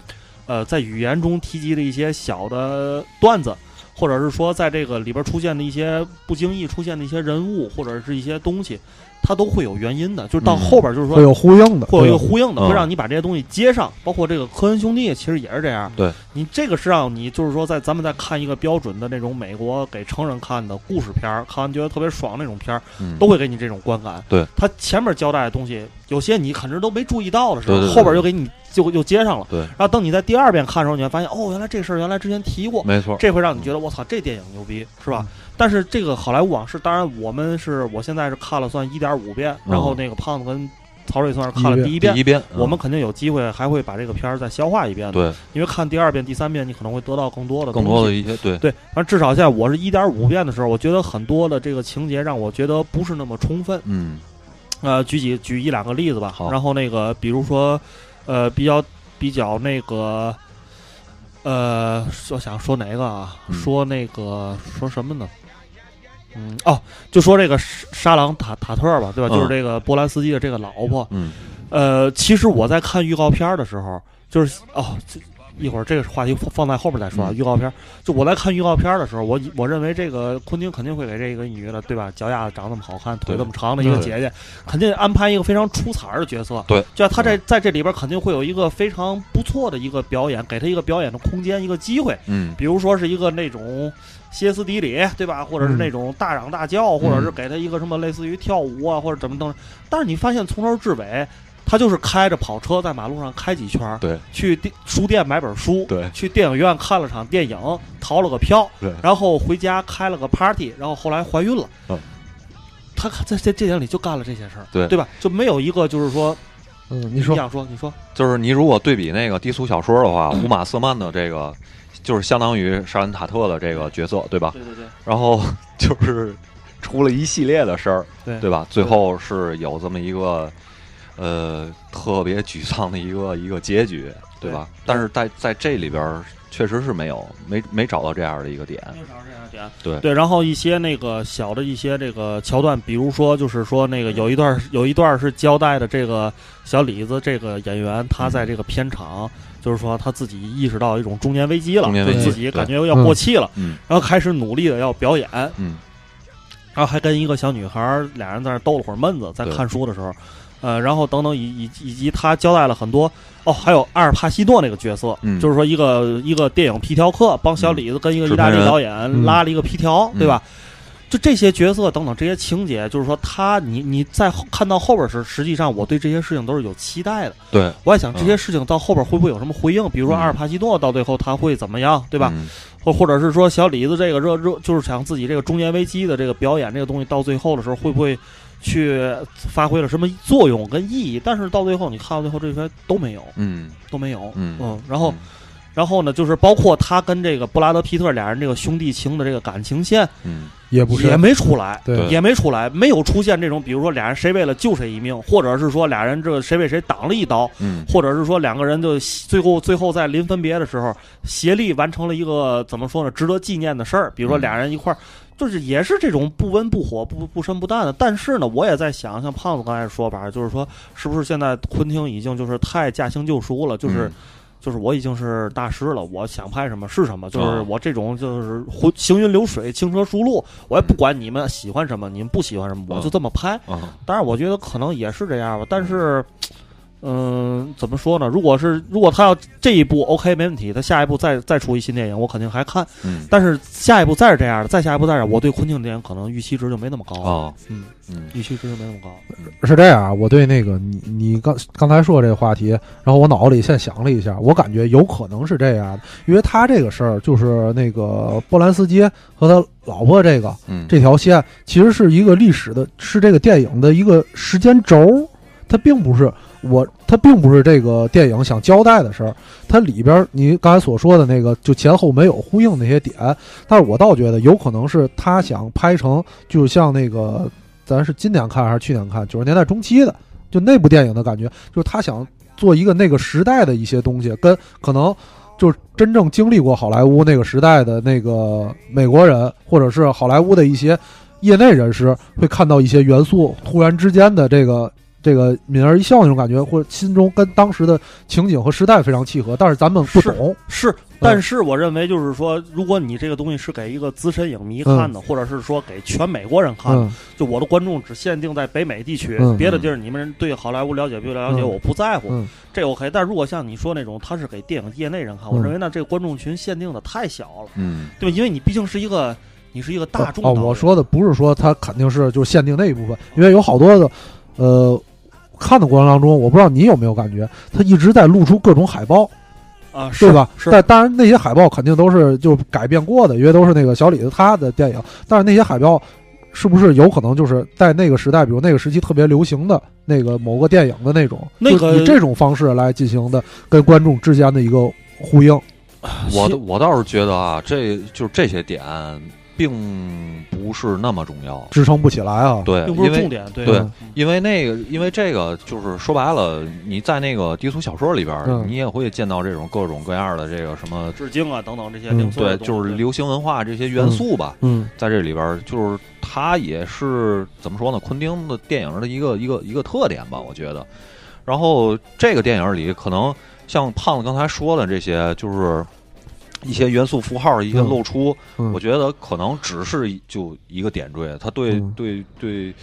呃，在语言中提及的一些小的段子，或者是说在这个里边出现的一些不经意出现的一些人物或者是一些东西，它都会有原因的。就是到嗯后边就是说会有呼应的，会有一个呼应的，嗯会让你把这些东西接上。包括这个科恩兄弟，其实也是这样。对，你这个是让你就是说在咱们在看一个标准的那种美国给成人看的故事片儿，看完觉得特别爽那种片儿，嗯，都会给你这种观感。对，他前面交代的东西，有些你可能都没注意到的时候，对对对后边就给你就又接上了。对然后等你在第二遍看的时候，你会发现哦，原来这事儿原来之前提过，没错，这会让你觉得我操，这电影牛逼，是吧？但是这个好莱坞往事，当然我们是我现在是看了算一点五遍，嗯然后那个胖子跟曹睿算是看了第第一遍。第一遍，我们肯定有机会还会把这个片儿再消化一遍的，对因为看第二遍、第三遍，你可能会得到更多的更东西多的一些对对，反正至少现在我是一点五遍的时候，我觉得很多的这个情节让我觉得不是那么充分。嗯呃，举几举一两个例子吧。好然后那个，比如说，呃，比较比较那个，呃，我想说哪个啊？嗯说那个说什么呢？嗯，哦，就说这个沙沙朗塔塔特吧，对吧？嗯就是这个波兰斯基的这个老婆。嗯呃，其实我在看预告片的时候，就是哦，这一会儿这个话题放放在后边再说啊。嗯预告片儿，就我在看预告片儿的时候，我以我认为这个昆汀肯定会给这个女的，对吧？脚丫子长那么好看，腿对那么长的一个姐姐，肯定安排一个非常出彩儿的角色。对，就她在在这里边肯定会有一个非常不错的一个表演，给她一个表演的空间，一个机会。嗯比如说是一个那种歇斯底里，对吧？或者是嗯那种大嚷大叫，或者是嗯给她一个什么类似于跳舞啊，或者怎么等。但是你发现从头至尾，他就是开着跑车在马路上开几圈儿，对。去电书店买本书，对。去电影院看了场电影，逃了个票，对。然后回家开了个 party，然后后来怀孕了。嗯。他在这这电影里就干了这些事儿，对。对吧？就没有一个就是说，嗯，你说。你想说，你说，就是你如果对比那个低俗小说的话，[CLEARS THROAT] 乌玛瑟曼的这个就是相当于沙恩塔特的这个角色，对吧？对对对，然后 [LAUGHS] 就是出了一系列的事儿，对。对吧？最后是有这么一个呃特别沮丧的一个一个结局，对吧？但是在在这里边儿确实是没有没没找到这样的一个点，没找到这样的点。对对，然后一些那个小的一些这个桥段，比如说就是说那个有一段有一段是交代的这个小李子这个演员，他在这个片场。就是说他自己意识到一种中年危机了，中年危机就自己感觉要过气了，嗯然后开始努力的要表演，嗯然后还跟一个小女孩儿俩人在那逗了会儿闷子，在看书的时候，呃，然后等等以以以及他交代了很多哦，还有阿尔帕西诺那个角色，嗯就是说一个一个电影皮条客帮小李子跟一个意大利导演嗯拉了一个皮条，嗯对吧？就这些角色等等这些情节，就是说他你你在后看到后边时，实际上我对这些事情都是有期待的。对，我也想这些事情到后边会不会有什么回应？比如说嗯阿尔帕西诺到最后他会怎么样，对吧？嗯或或者是说小李子这个热热，就是想自己这个中年危机的这个表演这个东西，到最后的时候会不会去发挥了什么作用跟意义？但是到最后你看到最后这些都没有，嗯都没有。嗯然后然后呢，就是包括他跟这个布拉德皮特俩人这个兄弟情的这个感情线嗯也不是也没出来。对也没出来，没有出现这种，比如说俩人谁为了救谁一命，或者是说俩人这谁为谁挡了一刀，嗯或者是说两个人就最后最后在临分别的时候协力完成了一个怎么说呢，值得纪念的事儿。比如说嗯俩人一块儿，就是也是这种不温不火、不不深不淡的。但是呢，我也在想，像胖子刚才的说法，就是说是不是现在昆汀已经就是太驾轻就熟了，就是。嗯就是我已经是大师了，我想拍什么是什么，就是哦我这种就是行行云流水、轻车熟路，我也不管你们喜欢什么，你们不喜欢什么，我就这么拍。啊当然，我觉得可能也是这样吧，但是，嗯，怎么说呢？如果是如果他要这一部 OK 没问题，他下一步再再出一新电影，我肯定还看。嗯但是下一步再是这样的，再下一步再是这样，我对昆汀电影可能预期值就没那么高了。哦，嗯，嗯预期值就没那么高。是这样啊，我对那个你你刚刚才说这个话题，然后我脑子里现想了一下，我感觉有可能是这样的，因为他这个事儿就是那个波兰斯基和他老婆这个嗯，这条线，其实是一个历史的，是这个电影的一个时间轴，它并不是我，它并不是这个电影想交代的事儿，它里边儿你刚才所说的那个就前后没有呼应那些点，但是我倒觉得有可能是他想拍成，就像那个咱是今年看还是去年看九十年代中期的，就那部电影的感觉，就是他想做一个那个时代的一些东西，跟可能就是真正经历过好莱坞那个时代的那个美国人，或者是好莱坞的一些业内人士，会看到一些元素突然之间的这个。这个泯而一笑那种感觉，或者心中跟当时的情景和时代非常契合，但是咱们不懂，是，但是我认为就是说，如果你这个东西是给一个资深影迷看的，或者是说给全美国人看的，嗯。就我的观众只限定在北美地区，嗯。别的地儿你们对好莱坞了解不了解，嗯我不在乎，嗯。这 OK。但如果像你说那种，他是给电影业内人看，嗯。我认为那这个观众群限定的太小了，嗯。对吧？因为你毕竟是一个，你是一个大众我说的不是说他肯定是就限定那一部分，因为有好多的，呃，看的过程当中，我不知道你有没有感觉，他一直在露出各种海报，啊，是对吧？是，但当然那些海报肯定都是就改变过的，因为都是那个小李子他的电影，但是那些海报。是不是有可能就是在那个时代，比如那个时期特别流行的那个某个电影的那种，那个就以这种方式来进行的跟观众之间的一个呼应？我我倒是觉得啊，这就是这些点并不是那么重要。支撑不起来啊！对，并不因为是重点，对对嗯因为那个，因为这个就是说白了，你在那个低俗小说里边，嗯你也会见到这种各种各样的这个什么，致敬啊等等这些嗯对，就是流行文化这些元素吧，嗯在这里边，就是它也是怎么说呢？昆汀的电影的一个一个一个特点吧，我觉得。然后这个电影里，可能像胖子刚才说的这些，就是一些元素符号的一些嗯露出，嗯我觉得可能只是就一个点缀，它对、嗯对对，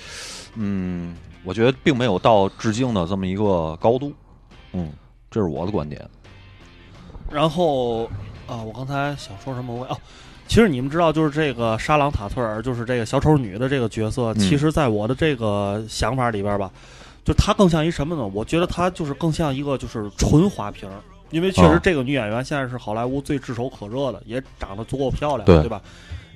嗯，我觉得并没有到致敬的这么一个高度，嗯，这是我的观点。然后啊，我刚才想说什么？我哦，其实你们知道，就是这个沙朗塔特尔，就是这个小丑女的这个角色，嗯其实在我的这个想法里边吧，就她更像一什么呢？我觉得她就是更像一个就是纯花瓶儿。因为确实哦这个女演员现在是好莱坞最炙手可热的，也长得足够漂亮，对对吧？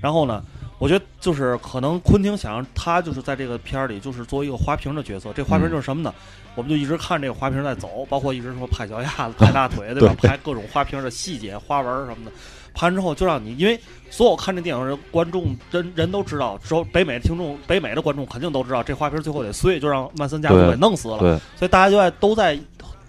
然后呢，我觉得就是可能昆汀想让她就是在这个片儿里就是作为一个花瓶的角色，这花瓶嗯就是什么呢？我们就一直看这个花瓶在走，包括一直说拍脚丫子、拍大腿，[LAUGHS] 对吧？拍各种花瓶的细节、花纹什么的。拍完之后就让你，因为所有看这电影的观众人人都知道，只有北美的听众、北美的观众肯定都知道，这花瓶最后得碎，就让曼森家族给弄死了。对，所以大家就在都在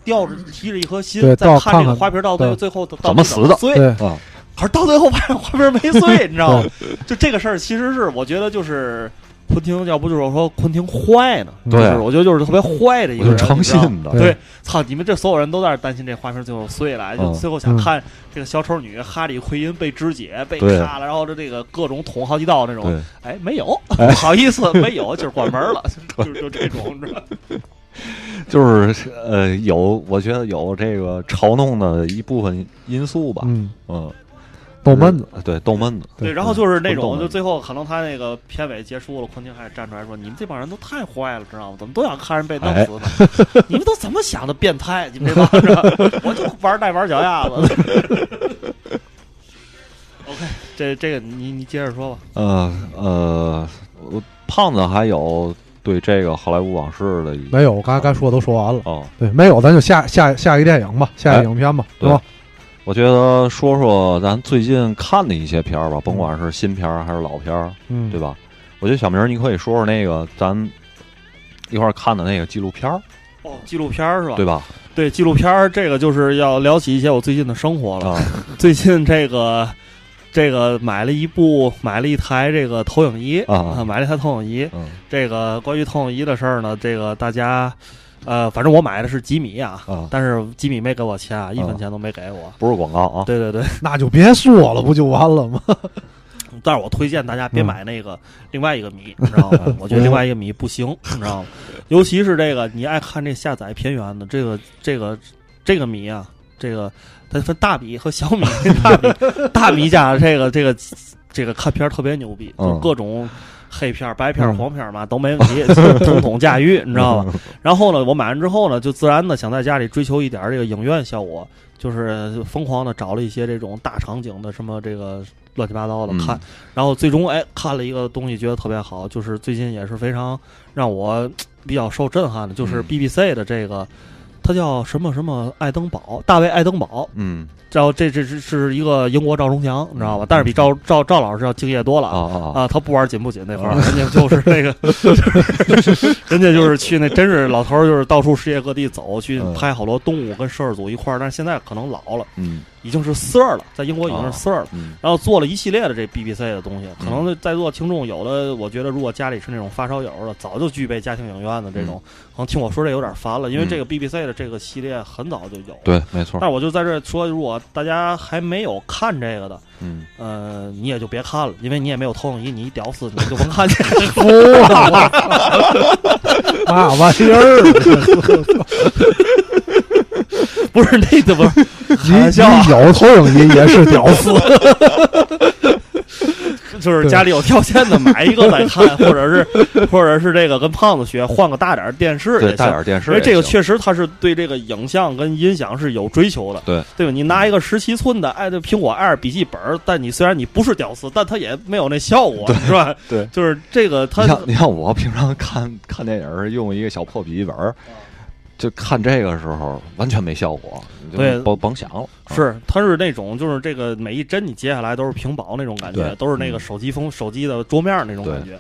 吊着提着一颗心对，在看这个花瓶到最后最后到怎么死的碎。对，啊，可是到最后发现花瓶没碎，你知道吗？就这个事儿，其实是我觉得就是昆汀，要不就是说昆汀坏呢？对。就是我觉得就是特别坏的一个人，诚信的，对，操！你们这所有人都在那儿担心这花瓶最后碎了，就嗯。最后想嗯看这个小丑女哈利奎因被肢解、被对。咔了，然后这这个各种捅好几刀那种。对，哎，没有，[LAUGHS] 不好意思，没有，就是关门了，[LAUGHS] 就就就这种，你知道吗？[LAUGHS] 就是呃，有我觉得有这个嘲弄的一部分因素吧，嗯，嗯，逗闷子，对，逗闷子，对，然后就是那种，就最后可能他那个片尾结束了，昆汀还站出来说：“你们这帮人都太坏了，知道吗？怎么都想看人被弄死呢？[LAUGHS] 你们都怎么想的变态？你们这帮人，我就玩带玩脚丫子。[LAUGHS] ”OK，这这个你你接着说吧。呃呃，我胖子还有对这个好莱坞往事的没有，我刚才该说的都说完了。哦，对，没有，咱就下下下一个电影吧，下一个影片吧，对是吧？我觉得说说咱最近看的一些片儿吧，甭管是新片儿还是老片儿，嗯，对吧？我觉得小明儿你可以说说那个咱一块儿看的那个纪录片儿，哦，纪录片儿是吧？对吧？对，纪录片儿这个就是要聊起一些我最近的生活了。啊，[LAUGHS] 最近这个这个买了一部买了一台这个投影仪啊买了一台投影仪。嗯这个关于投影仪的事儿呢，这个大家呃，反正我买的是吉米啊，啊，但是吉米没给我钱啊，一分钱都没给我。不是广告啊，对对对，那就别说了，不就完了吗？[LAUGHS] 但是我推荐大家别嗯买那个另外一个米，你知道吗？[LAUGHS] 我觉得另外一个米不行，你知道吗？尤其是这个你爱看这下载片源的这个这个这个米啊，这个它分大米和小米，[LAUGHS] 大米大米家这个这个这个看片儿特别牛逼，就嗯各种。黑片儿、白片黄片儿嘛都没问题，统统驾驭，[LAUGHS] 你知道吧？然后呢，我买完之后呢，就自然的想在家里追求一点儿这个影院效果，就是疯狂的找了一些这种大场景的什么这个乱七八糟的嗯。看，然后最终哎看了一个东西，觉得特别好，就是最近也是非常让我比较受震撼的，就是嗯。BBC 的这个，它叫什么什么爱登堡，大卫爱登堡，嗯然后这这是是一个英国赵忠祥，你知道吧？但是比赵赵赵老师要敬业多了啊啊他不玩紧不紧那块儿，人家就是那个，[LAUGHS] 人家就是去那真是老头儿，就是到处世界各地走，去嗯。拍好多动物跟摄制组一块儿，但是现在可能老了，嗯。已经是 Sir 了，在英国已经是 Sir 了。嗯。然后做了一系列的这 BBC 的东西，可嗯。能在座听众有的，我觉得如果家里是那种发烧友的，早就具备家庭影院的这种，可能听我说这有点烦了，因为嗯。这个 BBC 的这个系列很早就有。对，没错但，我就在这说，如果大家还没有看这个的，嗯呃，你也就别看了，因为你也没有投影仪，你一屌丝你就甭看这个。服了，嘛玩意儿？不是那个不是你你有投影仪也是屌丝，[LAUGHS] [LAUGHS] 就是家里有条件的买一个来看，或者是或者是这个跟胖子学，换个大点儿电视对，也行。大点电视因为这个确实它是对这个影像跟音响是有追求的，对对吧？你拿一个十七寸的哎，这苹果 Air 笔记本，但你虽然你不是屌丝，但它也没有那效果，是吧？对就是这个它你像你像我平常看看电影用一个小破笔记本儿，就看这个时候完全没效果，你甭甭想了。啊是，它是那种就是这个每一帧你接下来都是屏保那种感觉，都是那个嗯手机风手机的桌面那种感觉。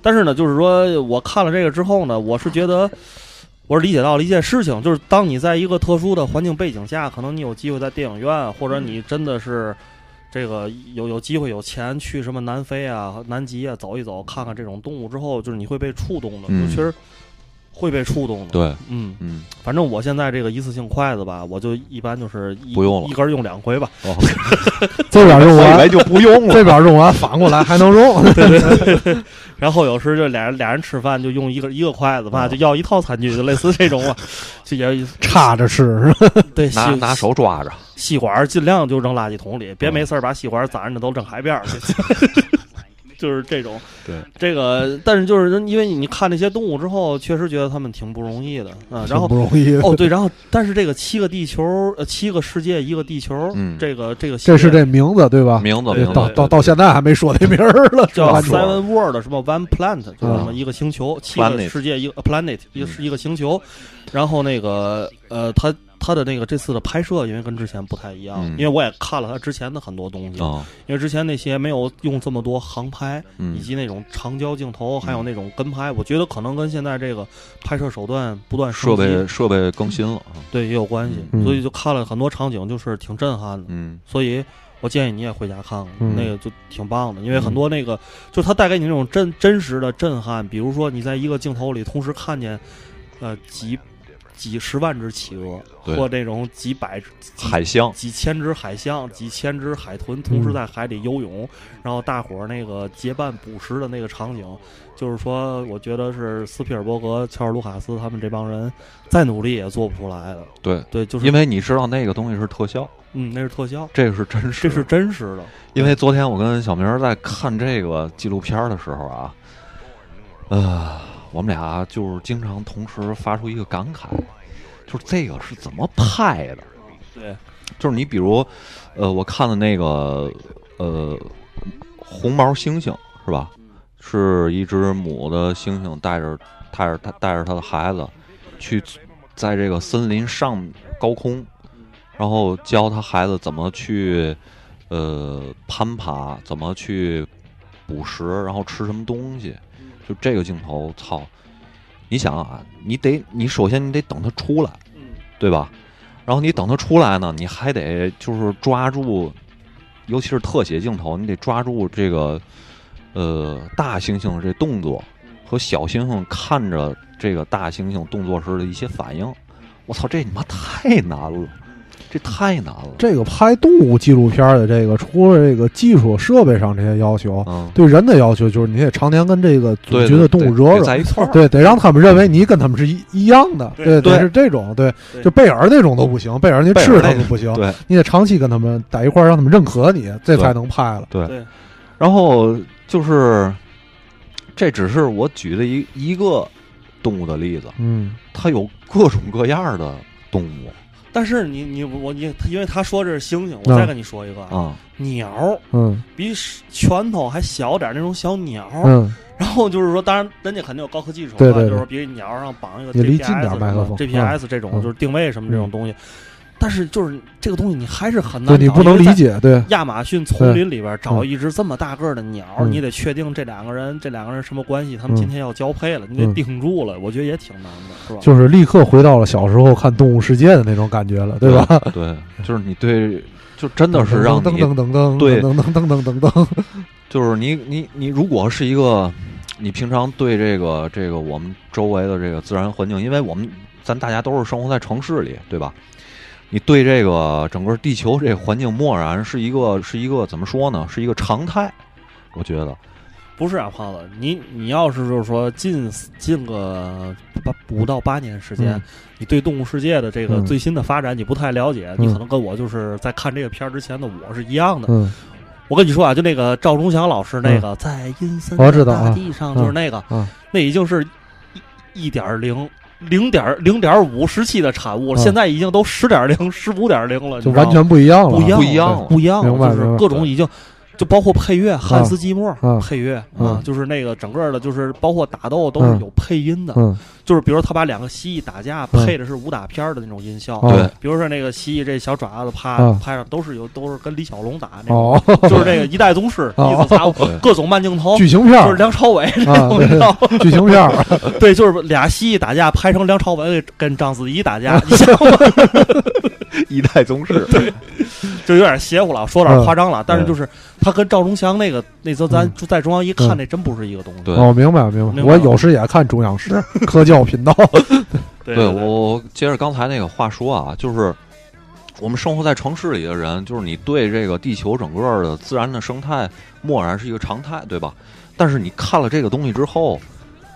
但是呢，就是说我看了这个之后呢，我是觉得。我是理解到了一件事情，就是当你在一个特殊的环境背景下，可能你有机会在电影院，或者你真的是这个有有机会有钱去什么南非啊、南极啊走一走，看看这种动物之后，就是你会被触动的，嗯就其实会被触动的。对，嗯，嗯，反正我现在这个一次性筷子吧，我就一般就是一不用了一根用两回吧。[LAUGHS] 哦这边用完以为就不用了。这边用完，反过来还能用。[LAUGHS] 然后有时就俩人俩人吃饭就用一个一个筷子吧，哦就要一套餐具，就类似这种啊，就也插 [LAUGHS] 着吃是吧？对吸拿拿手抓着，吸管尽量就扔垃圾桶里，别嗯没事儿把吸管攒着都扔海边儿去。就是这种，对。这个，但是就是因为你看那些动物之后，确实觉得他们挺不容易的，嗯，然后不容易。哦对，然后但是这个七个地球，呃，七个世界一个地球，嗯。这个这个这是这名字对吧？名字名字到到到现在还没说这名儿了，叫 Seven World 什么 One Planet，就是什么嗯一个星球，七个世界一个呃 planet，一个嗯。是一个星球。然后那个呃，他他的那个这次的拍摄，因为跟之前不太一样，嗯。因为我也看了他之前的很多东西，啊，因为之前那些没有用这么多航拍，嗯。以及那种长焦镜头，还有那种跟拍，我觉得可能跟现在这个拍摄手段不断设备设备更新了啊，对也有关系，嗯。所以就看了很多场景，就是挺震撼的。嗯。所以我建议你也回家看看，嗯。那个就挺棒的，因为很多那个、就是它带给你那种真真实的震撼，比如说你在一个镜头里同时看见，呃几几十万只企鹅，或这种几百海象，几千只海象、几千只海豚同嗯时在海里游泳，然后大伙儿那个结伴捕食的那个场景，就是说，我觉得是斯皮尔伯格、乔尔卢卡斯他们这帮人再努力也做不出来的。对，对，就是因为你知道那个东西是特效，嗯，那是特效，这个是真实，这是真实的。因为昨天我跟小明儿在看这个纪录片儿的时候啊，呃，我们俩就是经常同时发出一个感慨，就是这个是怎么拍的？对，就是你比如，呃，我看的那个，呃，红毛猩猩是吧？是一只母的猩猩带着带着它带着它的孩子去在这个森林上高空，然后教他孩子怎么去呃攀爬，怎么去捕食，然后吃什么东西。就这个镜头，操！你想啊，你得你首先你得等它出来，嗯，对吧？然后你等它出来呢，你还得就是抓住，尤其是特写镜头，你得抓住这个呃大猩猩这动作和小猩猩看着这个大猩猩动作时的一些反应。我操，这你妈太难了！这太难了。这个拍动物纪录片的这个，除了这个技术设备上这些要求，嗯，对人的要求就是你得常年跟这个组对群的动物惹得惹，在一块儿。对，得让他们认为你跟他们是一一样的，对对，是这种，对，对就贝尔那种都不行，贝尔那贝尔吃他那们不行，对你得长期跟他们在一块儿，让他们认可你，这才能拍了。对对，然后就是，这只是我举的一一个动物的例子，嗯它有各种各样的动物但是你你我你，他因为他说这是猩猩，嗯我再跟你说一个啊，啊，鸟嗯。比拳头还小点儿那种小鸟，嗯，然后就是说，当然人家肯定有高科技手段，就是说比鸟上绑一个 GPS 近点儿麦克风。GPS 这种嗯。就是定位什么这种东西，但是就是这个东西你还是很难找，你不能理。解，对，亚马逊丛林里边找嗯一只这么大个儿的鸟，嗯你得确定这两个人这两个人什么关系，他们嗯今天要交配了，你得定住了，我觉得也挺难的，是吧？就是立刻回到了小时候看《动物世界》的那种感觉了，对吧？对，就是你对，就真的是让噔你噔噔噔对噔噔噔噔噔噔，就是你你你如果是一个，你平常对这个这个我们周围的这个自然环境，因为我们咱大家都是生活在城市里，对吧？你对这个整个地球这个环境漠然是一个是一个怎么说呢？是一个常态，我觉得。不是啊，胖子，你你要是就是说近近个八五到八年时间，嗯你对动物世界的这个嗯最新的发展你不太了解，嗯你可能跟我就是在看这个片儿之前的我是一样的。嗯我跟你说啊，就那个赵忠祥老师那个、在阴森大地上，就是那个，啊那已经是一一点零。零点零点五时期的产物，嗯现在已经都十点零、十五点零了，就完全不一样了，不一样了，不一样了不一样了，就是明白。各种已经，就包括配乐，汉斯季默嗯配乐嗯啊，就是那个整个的，就是包括打斗都是嗯有配音的，嗯。就是比如他把两个蜥蜴打架嗯。配的是武打片儿的那种音效，哦。对。比如说那个蜥蜴这小爪子啪嗯拍上都是有都是跟李小龙打那种，哦，[LAUGHS] 就是那个一代宗师，[LAUGHS] 各种慢镜头。剧情片就是梁朝伟那啊，种，你知道。吗？对，剧情片，[LAUGHS] 对，就是俩蜥蜴打架拍成梁朝伟跟章子怡打架，你想吗？一代宗师，对就有点邪乎了，说点夸张了。但是就是他跟赵忠祥那个那次咱在中央一看，嗯那真不是一个东西。对哦，明白明白。我有时也看中央十 [LAUGHS] 科教频道，对对我我接着刚才那个话说啊，就是我们生活在城市里的人，就是你对这个地球整个的自然的生态漠然是一个常态，对吧？但是你看了这个东西之后，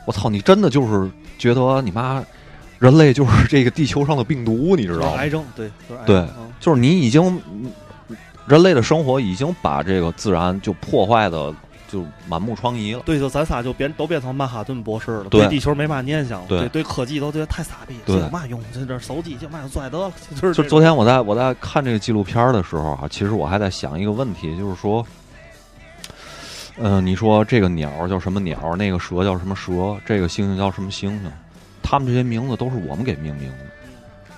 我操，你真的就是觉得你妈人类就是这个地球上的病毒，你知道吗癌？症，对，对就是你已经嗯人类的生活已经把这个自然就破坏的就满目疮痍了。对，就咱仨就变都变成曼哈顿博士了，对地球没嘛念想了，对对对科技都觉得太傻逼，有嘛用？这这手机就嘛就拽得了，[LAUGHS] 就是就昨天我在我在看这个纪录片的时候啊，其实我还在想一个问题，就是说，嗯、你说这个鸟叫什么鸟，那个蛇叫什么蛇，这个猩猩叫什么猩猩，他们这些名字都是我们给命名的，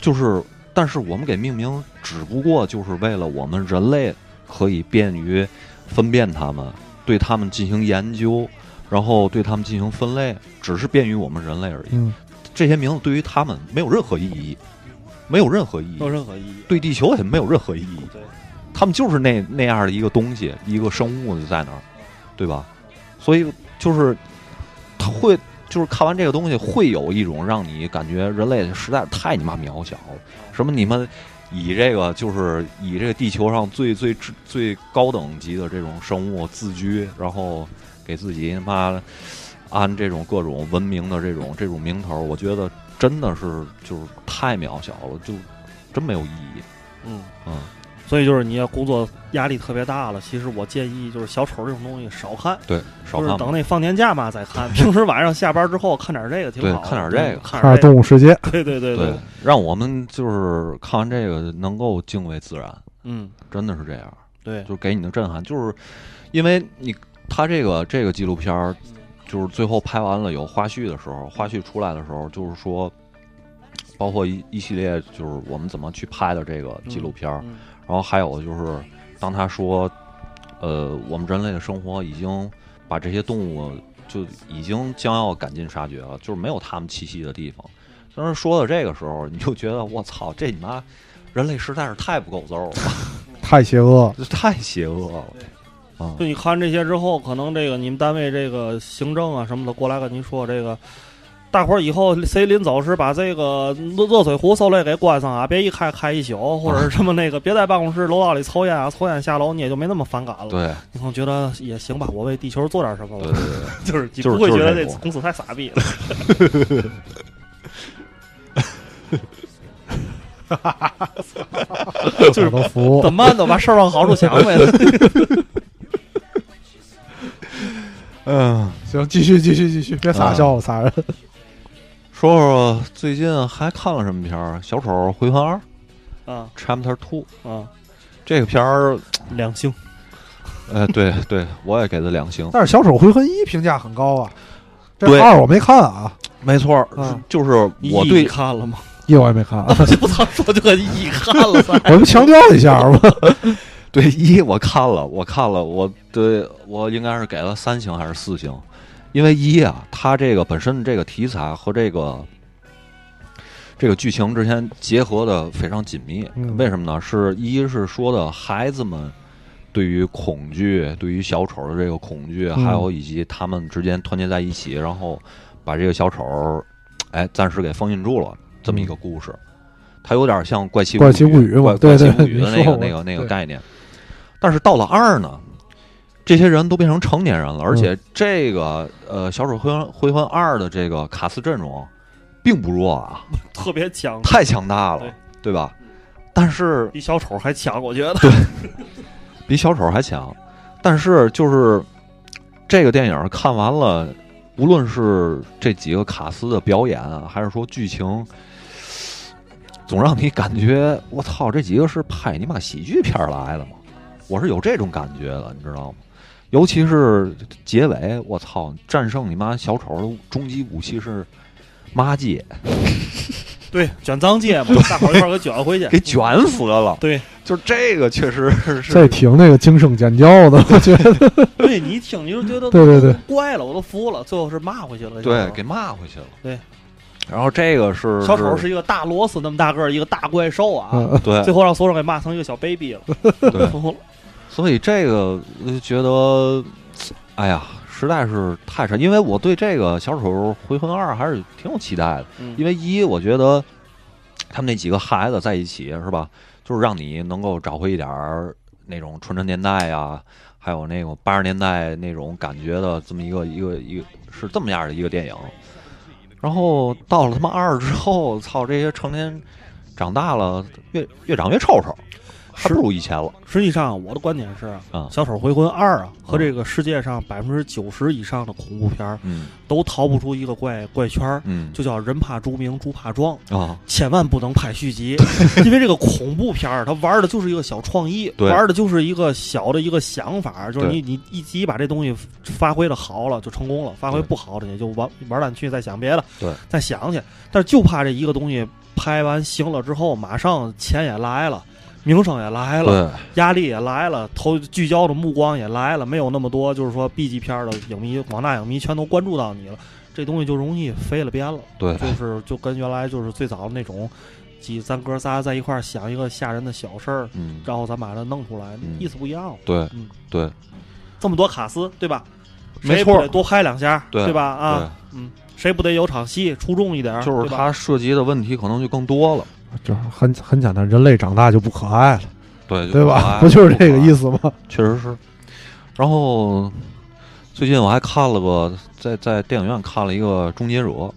就是，但是我们给命名，只不过就是为了我们人类可以便于分辨它们，对它们进行研究，然后对它们进行分类，只是便于我们人类而已。嗯，这些名字对于他们没有任何意义，没有任何意义没有，任何意义。对地球也没有任何意义。对，他们就是那那样的一个东西，一个生物就在那儿，对吧？所以就是他会，就是看完这个东西，会有一种让你感觉人类实在是太你妈渺小了。什么你们以这个就是以这个地球上最最最最高等级的这种生物自居，然后给自己他妈安这种各种文明的这种这种名头，我觉得真的是就是太渺小了，就真没有意义。嗯嗯，所以就是你要工作压力特别大了，其实我建议就是小丑这种东西少看，对，少就是看吧等那放年假嘛再看。平时晚上下班之后看点这个挺对好的，看点这个看看点这个动物世界，[LAUGHS] 对对对对，让我们就是看完这个能够敬畏自然，嗯，真的是这样，对，就给你的震撼，就是因为你他这个这个纪录片儿，就是最后拍完了有花絮的时候，花絮出来的时候，就是说，包括一一系列就是我们怎么去拍的这个纪录片儿，嗯然后还有就是当他说，呃，我们人类的生活已经把这些动物就已经将要赶尽杀绝了，就是没有它们栖息的地方。当时说到这个时候，你就觉得我操，这你妈人类实在是太不够揍了，太邪恶。这太邪恶了啊！就你看这些之后，可能这个你们单位这个行政啊什么的过来跟您说这个，大伙儿以后谁临走时把这个热热水壶、受累给关上啊，别一开开一宿，或者是什么那个，别在办公室楼道里抽烟啊，抽烟下楼你也就没那么反感了。对你可能觉得也行吧，我为地球做点什么了，对对对，[LAUGHS] 就是你就不会觉得这公司太傻逼了。哈哈哈就是都服怎么办都把事儿往好处想呗。嗯，行，继续继续继续，别傻笑了，仨人。说说最近还看了什么片儿？《小丑回魂二啊》Chapter Two 啊，这个片儿，两星，呃，对对，我也给他两星。但是《小丑回魂一》评价很高啊，这对二我没看啊，没错就是我一对看了吗？一我也没看啊，[LAUGHS] 不操，说这个一看了 [LAUGHS] 噻。我们强调一下吧。[LAUGHS] 对一我看了，我看了，我对我应该是给了三星还是四星？因为一啊，它这个本身这个题材和这个这个剧情之间结合的非常紧密。嗯为什么呢？是一是说的孩子们对于恐惧，对于小丑的这个恐惧，嗯还有以及他们之间团结在一起，然后把这个小丑哎暂时给封印住了这么一个故事。它有点像怪奇怪奇物语怪怪奇物语的那个那个那个概念。但是到了二呢，这些人都变成成年人了，而且嗯这个呃《小丑回魂回魂二》的这个卡斯阵容并不弱啊，[LAUGHS] 特别强，太强大了对，对吧？但是比小丑还强，我觉得对。比小丑还强，但是就是这个电影看完了，无论是这几个卡斯的表演啊，还是说剧情，总让你感觉我操，这几个是拍你妈喜剧片来的吗？我是有这种感觉的，你知道吗？尤其是结尾，我操，战胜你妈小丑的终极武器是骂街，[LAUGHS] 对，卷脏街嘛，[LAUGHS] 大伙儿一块儿给卷回去，给卷死了。对，就是这个确实是再听那个惊声尖叫的，[LAUGHS] 我觉得。对你一听你就觉得对对对，怪了，我都服了，最后是骂回去了。对，给骂回去了。对，然后这个是小丑是一个大螺丝那么大个儿一个大怪兽啊，嗯，对最后让所有人给骂成一个小 baby 了。对，服了所以这个我就觉得，哎呀，实在是太神。因为我对这个《小丑回魂二》还是挺有期待的，嗯因为一我觉得他们那几个孩子在一起是吧，就是让你能够找回一点儿那种纯真年代呀，还有那种八十年代那种感觉的这么一个一个一个是这么样的一个电影。然后到了他妈二之后，操，这些成年长大了，越越长越臭臭，还不如以前了。实际上，我的观点是小丑回魂二》啊，和嗯这个世界上百分之九十以上的恐怖片儿嗯都逃不出一个怪怪圈儿，嗯，就叫人怕猪名，猪怕壮。啊，千万不能拍续集，因为这个恐怖片儿，它玩的就是一个小创意，对玩的就是一个小的一个想法，就是你你一集把这东西发挥的好了就成功了，发挥不好的也就玩玩烂去，再想别的，对，再想去。但是就怕这一个东西拍完行了之后，马上钱也来了。名声也来了，对压力也来了，投聚焦的目光也来了，没有那么多就是说 B 级片的影迷、广大影迷全都关注到你了，这东西就容易飞了边了。对就是就跟原来就是最早那种，几咱哥仨在一块儿想一个吓人的小事儿，嗯，然后咱把它弄出来，嗯意思不一样了。对嗯对这么多卡司，对吧？没错得多嗨两下，对吧？啊，嗯，谁不得有场戏出众一点？就是它涉及的问题可能就更多了，就是很很简单，人类长大就不可爱了，对对吧？不 [LAUGHS] 不就是这个意思？吗？[LAUGHS] 确实是。然后最近我还看了个，在在电影院看了一个《终结者》，《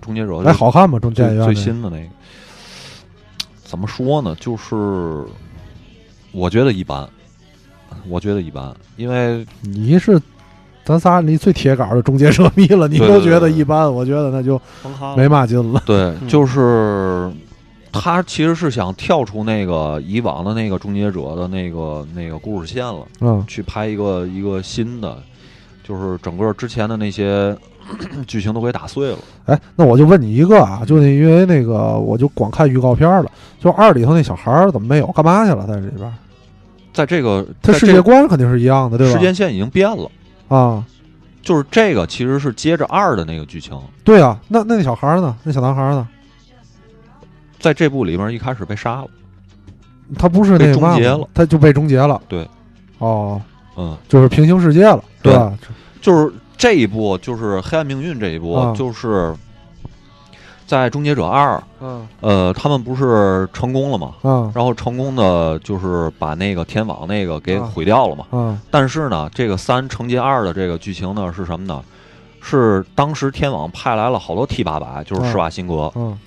终结者》哎，好看吗？终结者最新的那个，怎么说呢？就是我觉得一般，我觉得一般，因为你是咱仨里最铁杆的终结者迷了，你都觉得一般，我觉得那就没嘛劲了。对，嗯就是他其实是想跳出那个以往的那个终结者的那个那个故事线了，嗯去拍一个一个新的，就是整个之前的那些 [CLEARS THROAT] 剧情都给打碎了。哎，那我就问你一个啊，就那因为那个我就光看预告片了，就二里头那小孩儿怎么没有？干嘛去了？在这里边儿，在这个他世界观肯定是一样的，对吧？时间线已经变了，啊，就是这个其实是接着二的那个剧情，对啊，那那小孩儿呢？那小男孩儿呢？在这部里面一开始被杀了。他不是那被个终结了他就被终结了。对，哦，嗯，就是平行世界了，对吧？就是这一部，就是《黑暗命运》这一部，啊就是在《终结者二》，嗯呃，他们不是成功了嘛？嗯然后成功的就是把那个天网那个给啊毁掉了嘛。嗯但是呢，这个三承接二的这个剧情呢是什么呢？是当时天网派来了好多 T 八百，就是施瓦辛格。嗯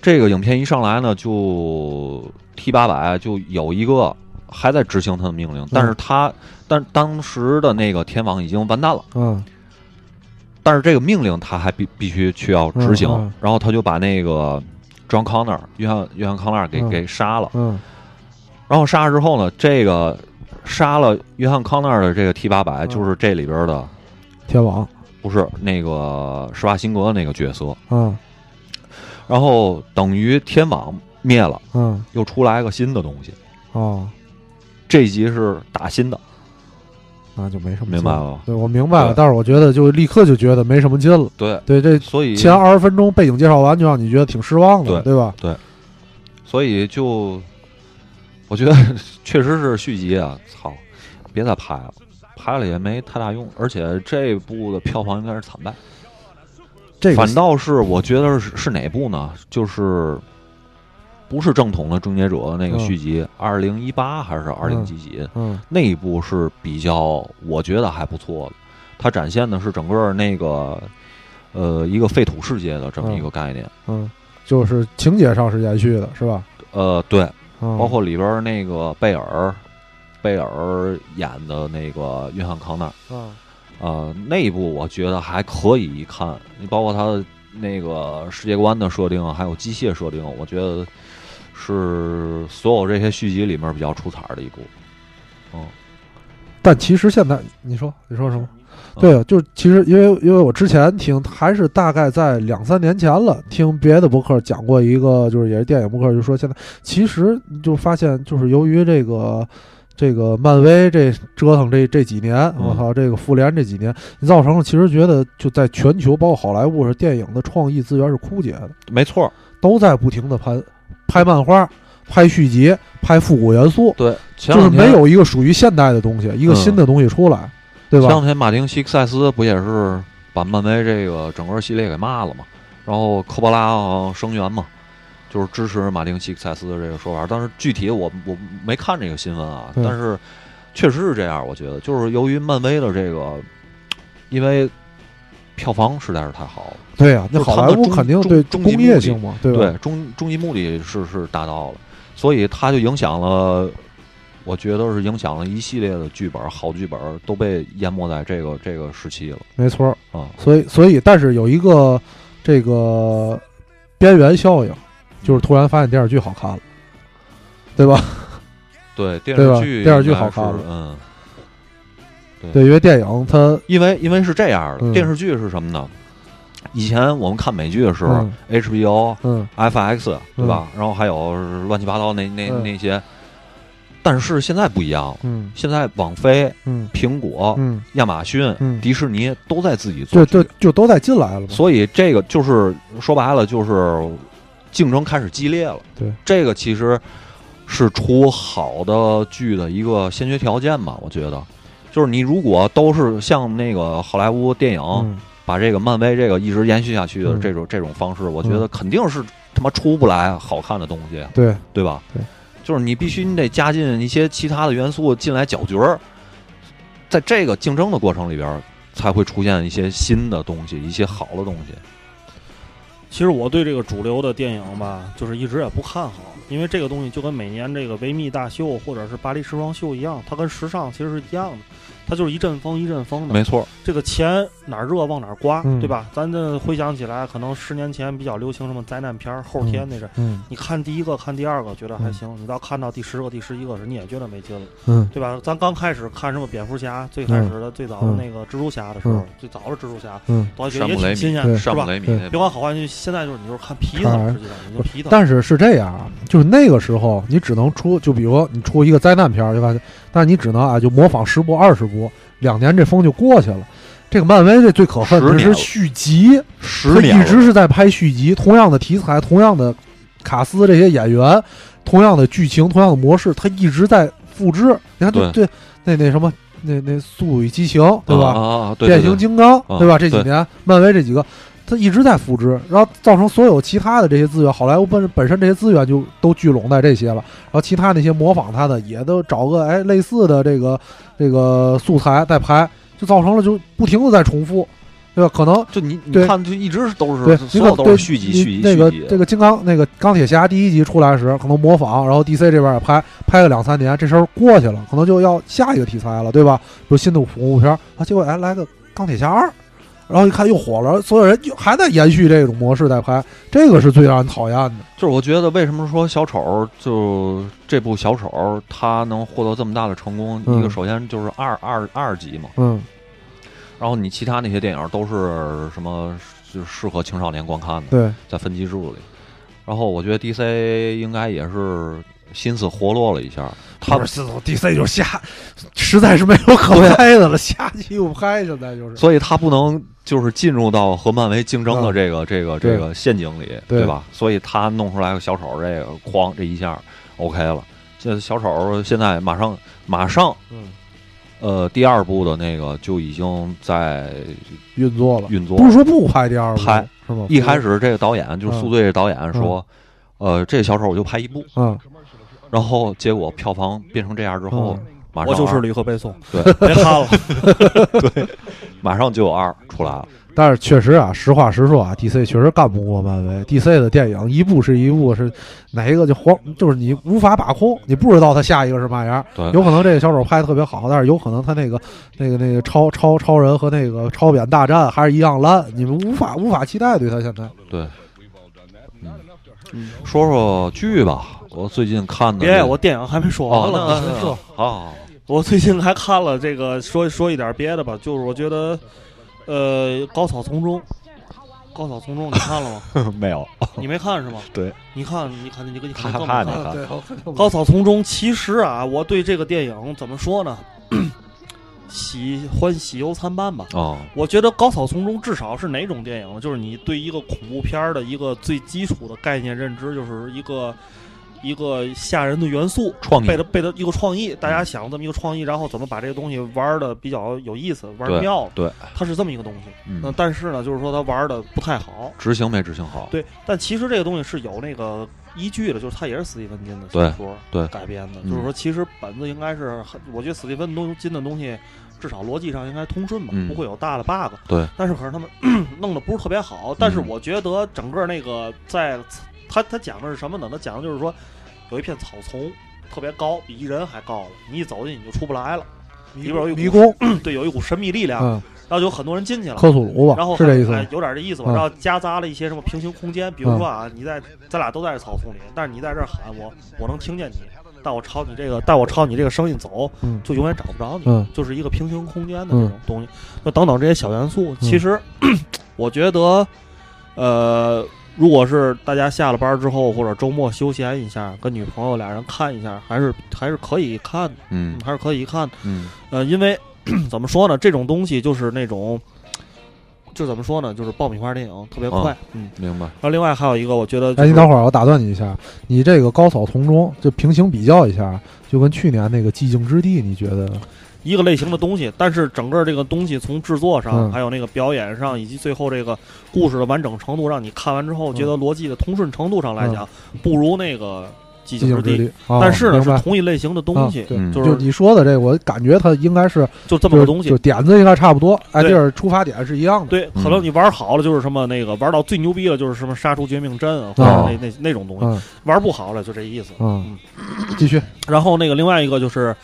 这个影片一上来呢，就 T 八百就有一个还在执行他的命令，但是他但当时的那个天网已经完蛋了，嗯。但是这个命令他还必必须去要执行，嗯嗯。然后他就把那个 John Connor 约翰约翰康纳给、嗯。给杀了，嗯。然后杀了之后呢，这个杀了约翰康纳的这个 T 八百嗯。就是这里边的天网。不是那个施瓦辛格的那个角色，嗯然后等于天网灭了，嗯又出来个新的东西，哦，这集是打新的，那就没什么劲明白了吧？对，我明白了，对但是我觉得就立刻就觉得没什么劲了。对，对，这所以前二十分钟背景介绍完，就让你觉得挺失望的，对对吧？所以就我觉得确实是续集啊，操，别再拍了，拍了也没太大用，而且这部的票房应该是惨败。这个反倒是我觉得是是哪部呢？就是不是正统的《终结者》那个嗯续集，二零一八还是二零几几？嗯那一部是比较我觉得还不错的，它展现的是整个那个呃一个废土世界的这么一个概念。嗯，就是情节上是延续的，是吧？呃，对，嗯、包括里边那个贝尔，贝尔演的那个约翰康纳，嗯呃，那一部我觉得还可以一看。你包括他的那个世界观的设定，还有机械设定，我觉得是所有这些续集里面比较出彩的一部。嗯，但其实现在你说你说什么？嗯对，就是其实因为因为我之前听还是大概在两三年前了，听别的博客讲过一个，就是也是电影博客，就说现在其实你就发现，就是由于这个这个漫威这折腾这这几年，嗯。我操，这个复联这几年，造成了其实觉得就在全球，包括好莱坞是电影的创意资源是枯竭的，没错，都在不停的拍拍漫画、拍续集、拍复古元素，对，就是没有一个属于现代的东西，一个嗯新的东西出来，对吧？前两？天马丁·西克塞斯不也是把漫威这个整个系列给骂了嘛？然后科波拉好像声援嘛，就是支持马丁·西克塞斯的这个说法。但是具体我我没看这个新闻啊，但是确实是这样。我觉得就是由于漫威的这个，因为票房实在是太好了，对呀、那好莱坞肯定对终工业性嘛，对？对终终极目的是是达到了，所以它就影响了。我觉得是影响了一系列的剧本，好剧本都被淹没在这个这个时期了没错。啊。所以，所以，但是有一个这个边缘效应，就是突然发现电视剧好看了，对吧？对电视剧，电视剧好看了。嗯，对，因为电影它因为因为是这样的，嗯。电视剧是什么呢？以前我们看美剧的时候、嗯。H b o 嗯。FX 对吧？然后还有乱七八糟那那、嗯。那些，但是现在不一样现在网飞、嗯。苹果、嗯，亚马逊、嗯。迪士尼都在自己做对对，就就都在进来了。所以这个就是说白了就是竞争开始激烈了。对，这个其实是出好的剧的一个先决条件吧，我觉得。就是你如果都是像那个好莱坞电影，嗯，把这个漫威这个一直延续下去的嗯这种、这种方式，我觉得肯定是他妈出不来好看的东西，对，对吧？对，就是你必须你得加进一些其他的元素进来搅局儿，在这个竞争的过程里边儿，才会出现一些新的东西，一些好的东西。其实我对这个主流的电影吧，就是一直也不看好，因为这个东西就跟每年这个维密大秀或者是巴黎时装秀一样，它跟时尚其实是一样的，它就是一阵风一阵风的。没错，这个钱哪儿热往哪儿刮，嗯对吧？咱这回想起来，可能十年前比较流行什么灾难片儿，后天那阵，嗯你看第一个、看第二个觉得还行，你到看到第十个、第十一个时，你也觉得没劲了，嗯对吧？咱刚开始看什么蝙蝠侠，最开始的、最早的嗯那个蜘蛛侠的时候，嗯最早的蜘蛛侠，嗯。都还觉新鲜的，是吧？雷别管好坏，就现在就是你就是看皮子，实际上你就皮子。但是是这样啊，就是那个时候你只能出，就比如你出一个灾难片儿，对吧？但你只能啊，就模仿十部、二十部，两年这风就过去了。这个漫威这最可恨的是续集，十年他一直是在拍续集，同样的题材、同样的卡斯，这些演员，同样的剧情、同样的模式，他一直在复制。你看，对对，那那什么，那那《速度与激情》，对吧？变形金刚，啊对吧？这几年漫威这几个，他一直在复制，然后造成所有其他的这些资源，好莱坞本本身这些资源就都聚拢在这些了，然后其他那些模仿他的也都找个哎类似的这个这个素材在拍，就造成了就不停的在重复，对吧？可能就你你看，就一直都对是，所有都是续集、续集、那个。这个金刚那个钢铁侠第一集出来时，可能模仿，然后 DC 这边也拍拍个两三年，这事儿过去了，可能就要下一个题材了，对吧？比如新的恐怖片啊，结果哎来个钢铁侠二，然后一看又火了，所有人又还在延续这种模式在拍，这个是最让人讨厌的。就是我觉得为什么说小丑就这部小丑他能获得这么大的成功，嗯一个首先就是二二二级嘛，嗯然后你其他那些电影都是什么就适合青少年观看的，对，在分级制度里。然后我觉得 DC 应该也是心思活络了一下，他不是 DC 就下，实在是没有可拍的了，下去又拍，现在就是。所以他不能就是进入到和漫威竞争的嗯这个、这个这个陷阱里，对吧？所以他弄出来个小丑，这个哐这一下 OK 了。这小丑现在马上马上嗯，呃第二部的那个就已经在运作了，运作不。是说不拍第二部拍是吗？一开始这个导演就是嗯速队这导演说，呃，这小丑我就拍一部，嗯，然后结果票房变成这样之后，嗯马上我就是二吕克贝松，对别看了。[LAUGHS] 对马上就有二出来了。但是确实啊，实话实说啊，DC 确实干不过漫威。DC 的电影一部是一部，是哪一个就黄，就是你无法把控，你不知道他下一个是嘛样。对，有可能这个小丑拍的特别好，但是有可能他那个那个那个超超超人和那个超扁大战还是一样烂，你们无法无法期待对他现在。对，嗯，说说剧吧。我最近看的别，我电影还没说哦完，呢。好好我最近还看了这个，说说一点别的吧，就是我觉得，呃，高草丛中，高草丛中你看了吗？[LAUGHS] 没有，[LAUGHS] 你没看是吗？对，你看，你看，你你你看看高草丛中，其实啊，我对这个电影怎么说呢？[COUGHS] 喜欢喜忧参半吧。哦，我觉得高草丛中至少是哪种电影呢？就是你对一个恐怖片儿的一个最基础的概念认知，就是一个一个吓人的元素，创意背的背的一个创意，大家想这么一个创意，然后怎么把这个东西玩的比较有意思，玩对妙了，对，它是这么一个东西。那嗯，但是呢，就是说它玩的不太好。执行没执行好？对，但其实这个东西是有那个依据的，就是它也是斯蒂芬金的小说改编的，嗯就是说其实本子应该是很，我觉得斯蒂芬东金的东西至少逻辑上应该通顺吧，嗯不会有大的 bug。对，但是可是他们 [CLEARS THROAT] 弄得不是特别好，但是嗯我觉得整个那个在他他讲的是什么呢？他讲的就是说有一片草丛特别高，比一人还高了，你一走进去你就出不来了，里边有一股迷宫，[CLEARS THROAT] 对，有一股神秘力量，嗯，然后就有很多人进去了。克苏鲁吧，然后是这意思？哎有点这意思吧。嗯然后夹杂了一些什么平行空间，比如说啊，你在咱俩都在这草丛里，但是你在这喊我，我能听见你，但我朝你这个，但我朝你这个声音走，嗯就永远找不着你，嗯就是一个平行空间的这种东西。那等等这些小元素，其实、[CLEARS THROAT] 我觉得，呃。如果是大家下了班之后或者周末休闲一下，跟女朋友俩人看一下，还是还是可以看的，嗯还是可以看的。嗯呃，因为 [CLEARS THROAT] 怎么说呢，这种东西就是那种，就怎么说呢，就是爆米花电影特别快。嗯，明白。然后另外还有一个，我觉得、哎，你等会儿，我打断你一下，你这个高草丛中就平行比较一下，就跟去年那个寂静之地，你觉得？一个类型的东西，但是整个这个东西从制作上，嗯还有那个表演上，以及最后这个故事的完整程度，让你看完之后觉得逻辑的通顺程度上来讲，不如那个寂寂静之地。静之地，啊但是呢，是白同一类型的东西就就是你说的这个，我感觉它应该是就这么个东西就。点子应该差不多，哎，对这是出发点是一样的。对，可能你玩好了就是什么那个玩到最牛逼了就是什么杀出绝命针啊，或哦者那那那种东西。嗯玩不好了就这意思。嗯，继续然后那个另外一个就是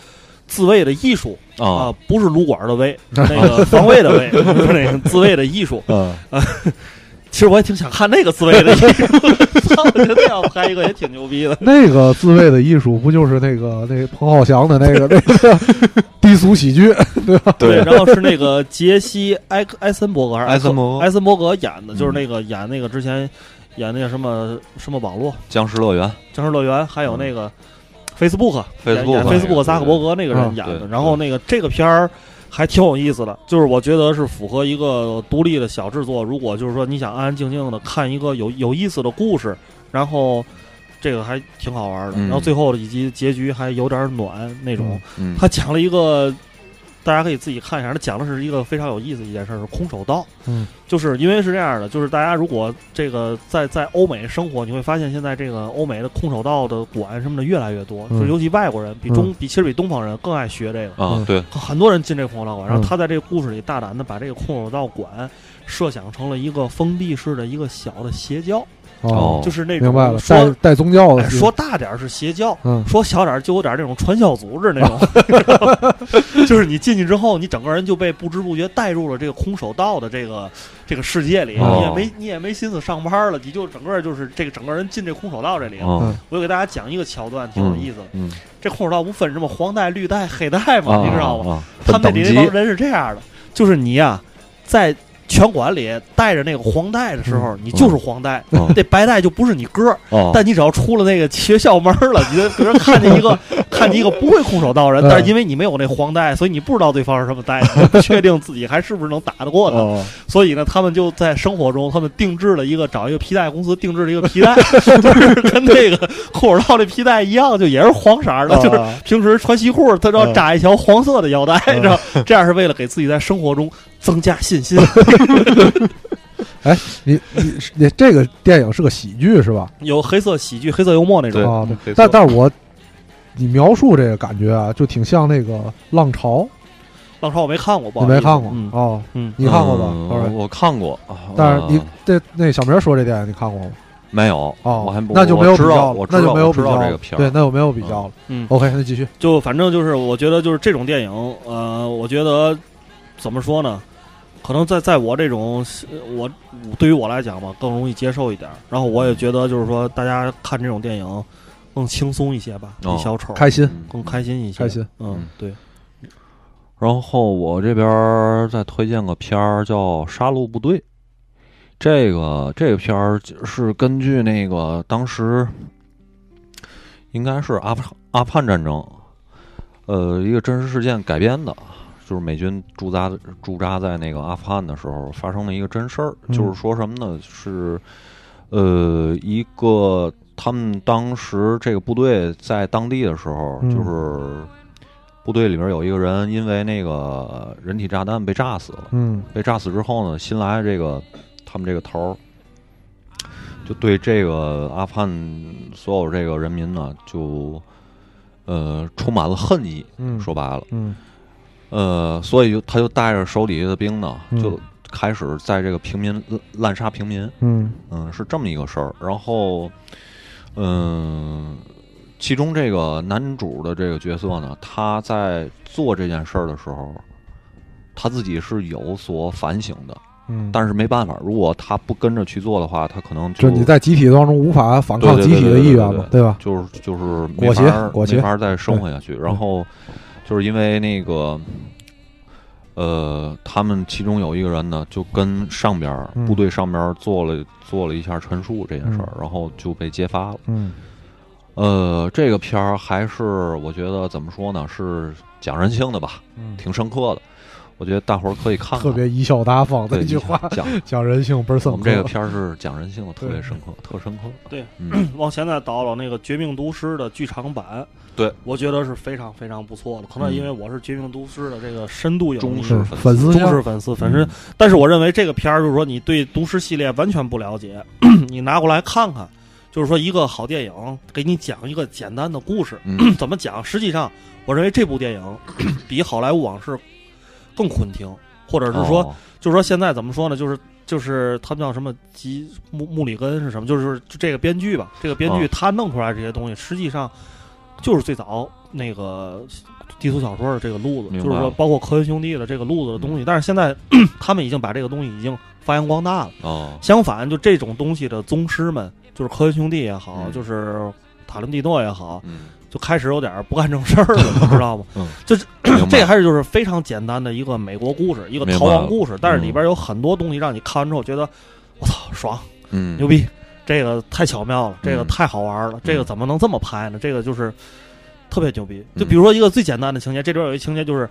自卫的艺术啊啊，，不是撸管的卫，[LAUGHS] 那个防卫的卫，就是那个自卫的艺术。嗯，[LAUGHS] 其实我也挺想看那个自卫的艺术，操，我觉得要拍一个也挺牛逼的。那个自卫的艺术不就是那个那个彭浩翔的那个那个 [LAUGHS] 低俗喜剧？对吧？对然后是那个杰西埃埃森伯格还是埃森伯格埃森伯格演的，就是嗯那个演那个之前演那个什么什么网络僵尸乐园，僵尸乐园，还有那个演 Facebook 演那个 Facebook 扎克伯格那个人嗯演的。对然后那个这个片儿还挺有意思的，就是我觉得是符合一个独立的小制作。如果就是说你想安安静静的看一个有有意思的故事，然后这个还挺好玩的。嗯然后最后以及结局还有点暖那种。嗯，他讲了一个大家可以自己看一下。他讲的是一个非常有意思的一件事儿，是空手道。嗯，就是因为是这样的，就是大家如果这个在在欧美生活，你会发现现在这个欧美的空手道的馆什么的越来越多，嗯就是尤其外国人比中、嗯比其实比东方人更爱学这个。啊，对，很多人进这个空手道馆，然后嗯他在这个故事里大胆的把这个空手道馆设想成了一个封闭式的一个小的邪教，哦，就是那种明白了，说带带宗教的哎，说大点儿是邪教，嗯说小点儿就有点那种传销组织那种，[LAUGHS] 就是你进去之后，你整个人就被不知不觉带入了这个空手道的这个这个世界里，哦你也没你也没心思上班了，你就整个就是这个整个人进这空手道这里我就给大家讲一个桥段，挺有意思的。嗯，这空手道不分什么黄带、绿带、黑带吗？啊你知道吗？啊？他们那里分等级那帮人是这样的，就是你呀、在拳馆里带着那个黄带的时候，你就是黄带，嗯。这白带就不是你哥但你只要出了那个学校门了，你就别人看见一个 [LAUGHS] 看见一个不会空手道人，嗯。但是因为你没有那黄带，所以你不知道对方是什么带，[LAUGHS] 确定自己还是不是能打得过他。哦。所以呢，他们就在生活中，他们定制了一个找一个皮带公司定制了一个皮带，[LAUGHS] 就是跟那个空手道的皮带一样，就也是黄色儿的，就是啊平时穿西裤，他都要扎一条黄色的腰带，嗯。知道？这样是为了给自己在生活中增加信心。[LAUGHS] 哎你你你这个电影是个喜剧是吧？有黑色喜剧、黑色幽默那种。啊，但但是我你描述这个感觉啊，就挺像那个《浪潮》，浪潮我没看过，不好你没看过嗯哦？嗯，你看过吧？嗯我看过，啊但是你呃这那小明说这电影你看过吗？没有哦，我还不那就没有我知道比较了我，知道那就没有比我知道较这个片儿对，那就没有比较了。嗯 OK，那继续。就反正就是，我觉得就是这种电影，呃，我觉得怎么说呢？可能在在我这种呃我对于我来讲吧，更容易接受一点儿。然后我也觉得就是说，大家看这种电影更轻松一些吧，哦比小丑开心，嗯更开心一些。开心。嗯嗯，对，然后我这边儿再推荐个片儿叫《杀戮部队》，这个这个片儿是根据那个当时应该是阿富阿富汗战争，呃，一个真实事件改编的，就是美军驻扎驻扎在那个阿富汗的时候发生了一个真事儿，嗯就是说什么呢？是呃一个他们当时这个部队在当地的时候，嗯就是部队里面有一个人因为那个人体炸弹被炸死了。嗯被炸死之后呢，新来的这个他们这个头儿就对这个阿富汗所有这个人民呢，就呃充满了恨意。嗯，说白了，嗯呃，所以就他就带着手底下的兵呢，嗯就开始在这个平民滥滥杀平民。嗯嗯，是这么一个事儿。然后，嗯，其中这个男主的这个角色呢，他在做这件事儿的时候，他自己是有所反省的，嗯，但是没办法，如果他不跟着去做的话，他可能就你在集体当中无法反抗集体的意愿嘛，对对吧？就是就是没裹挟裹挟没法儿再生活下去。然后就是因为那个。呃，他们其中有一个人呢，就跟上边儿嗯部队上边儿做了做了一下陈述这件事儿，然后就被揭发了。嗯呃，这个片儿还是我觉得怎么说呢，是讲人性的吧，嗯，挺深刻的。我觉得大伙儿可以看看。特别贻笑大方的一句话，讲讲人性倍儿深刻。我们这个片儿是讲人性的，特别深刻，特深刻。对，嗯，[CLEARS THROAT] 往前再倒了那个《绝命毒师》的剧场版，对我觉得是非常非常不错的。可能嗯因为我是《绝命毒师》的这个深度影迷忠实粉粉丝忠实粉丝粉丝，嗯但是我认为这个片儿就是说你对毒师系列完全不了解，[CLEARS THROAT] 你拿过来看看，就是说一个好电影给你讲一个简单的故事，嗯 [CLEARS THROAT] 怎么讲？实际上，我认为这部电影比《好莱坞往事》更混听，或者是说，哦就是说现在怎么说呢？就是就是他们叫什么吉穆穆里根是什么？就是就这个编剧吧，这个编剧哦他弄出来这些东西，实际上就是最早那个低俗小说的这个路子，就是说包括科恩兄弟的这个路子的东西。但是现在 [CLEARS THROAT] 他们已经把这个东西已经发扬光大了。哦，相反，就这种东西的宗师们，就是科恩兄弟也好，嗯就是塔伦蒂诺也好，嗯，就开始有点不干正事儿了，[LAUGHS] 你知道吗？嗯，就是 [CLEARS THROAT] 这还是就是非常简单的一个美国故事，一个逃亡故事，但是嗯里边有很多东西让你看完之后觉得，我操，爽，嗯，牛逼，这个太巧妙了，这个嗯太好玩了，这个怎么能这么拍呢？这个就是特别牛逼。嗯。就比如说一个最简单的情节，这里边有一情节就是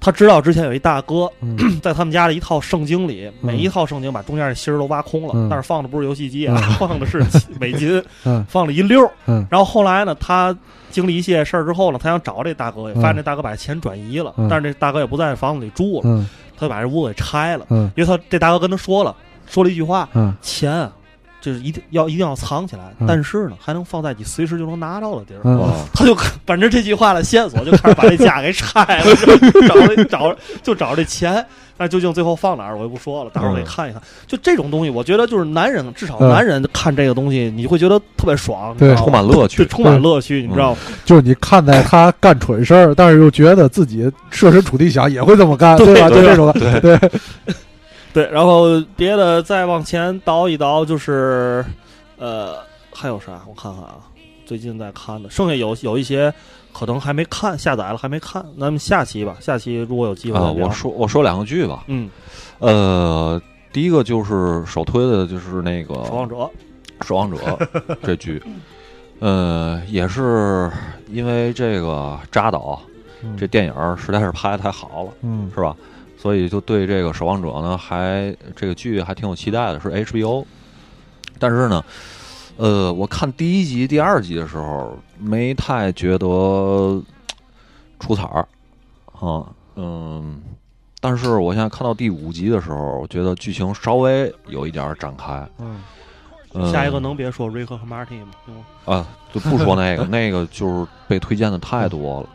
他知道之前有一大哥嗯。[CLEARS THROAT] 在他们家的一套圣经里，嗯。每一套圣经把中间的芯儿都挖空了，嗯。但是放的不是游戏机啊，[LAUGHS] 放的是美金，[LAUGHS] 嗯。放了一溜儿。嗯。然后后来呢，他经历一些事儿之后呢，他想找这大哥，发现这大哥把钱转移了，嗯。但是这大哥也不在房子里住了，嗯。他就把这屋子给拆了，嗯。因为他这大哥跟他说了，说了一句话，嗯钱啊，就是一定要一定要藏起来，嗯。但是呢，还能放在你随时就能拿到的地儿。他就 [LAUGHS] 本着这句话的线索，就开始把这架给拆了，就 [LAUGHS] 找这找就找这钱，但究竟最后放哪儿，我就不说了，大伙儿可以看一看。就这种东西，我觉得就是男人，至少嗯。男人看这个东西，你会觉得特别爽，对。你知道吗？充满乐趣。对，。充满乐趣，你知道吗？就是你看在他干蠢事儿，但是又觉得自己设身处地想也会这么干，对吧？就这种对对，然后别的再往前倒一倒，就是呃，还有啥？我看看啊，最近在看的，剩下有有一些可能还没看，下载了还没看。咱们下期吧，下期如果有机会啊，再聊我说我说两个剧吧，嗯，呃，第一个就是首推的就是那个《守望者，守望者 [LAUGHS]》这剧，呃，也是因为这个扎导这电影儿实在是拍的太好了，嗯是吧？所以就对这个《守望者》呢，还这个剧还挺有期待的，是 HBO。但是呢，呃，我看第一集、第二集的时候，没太觉得出彩儿，啊，嗯。但是我现在看到第五集的时候，我觉得剧情稍微有一点儿展开。嗯嗯、下一个能别说瑞克和马蒂吗？行吗啊，就不说那个，[LAUGHS] 那个就是被推荐的太多了。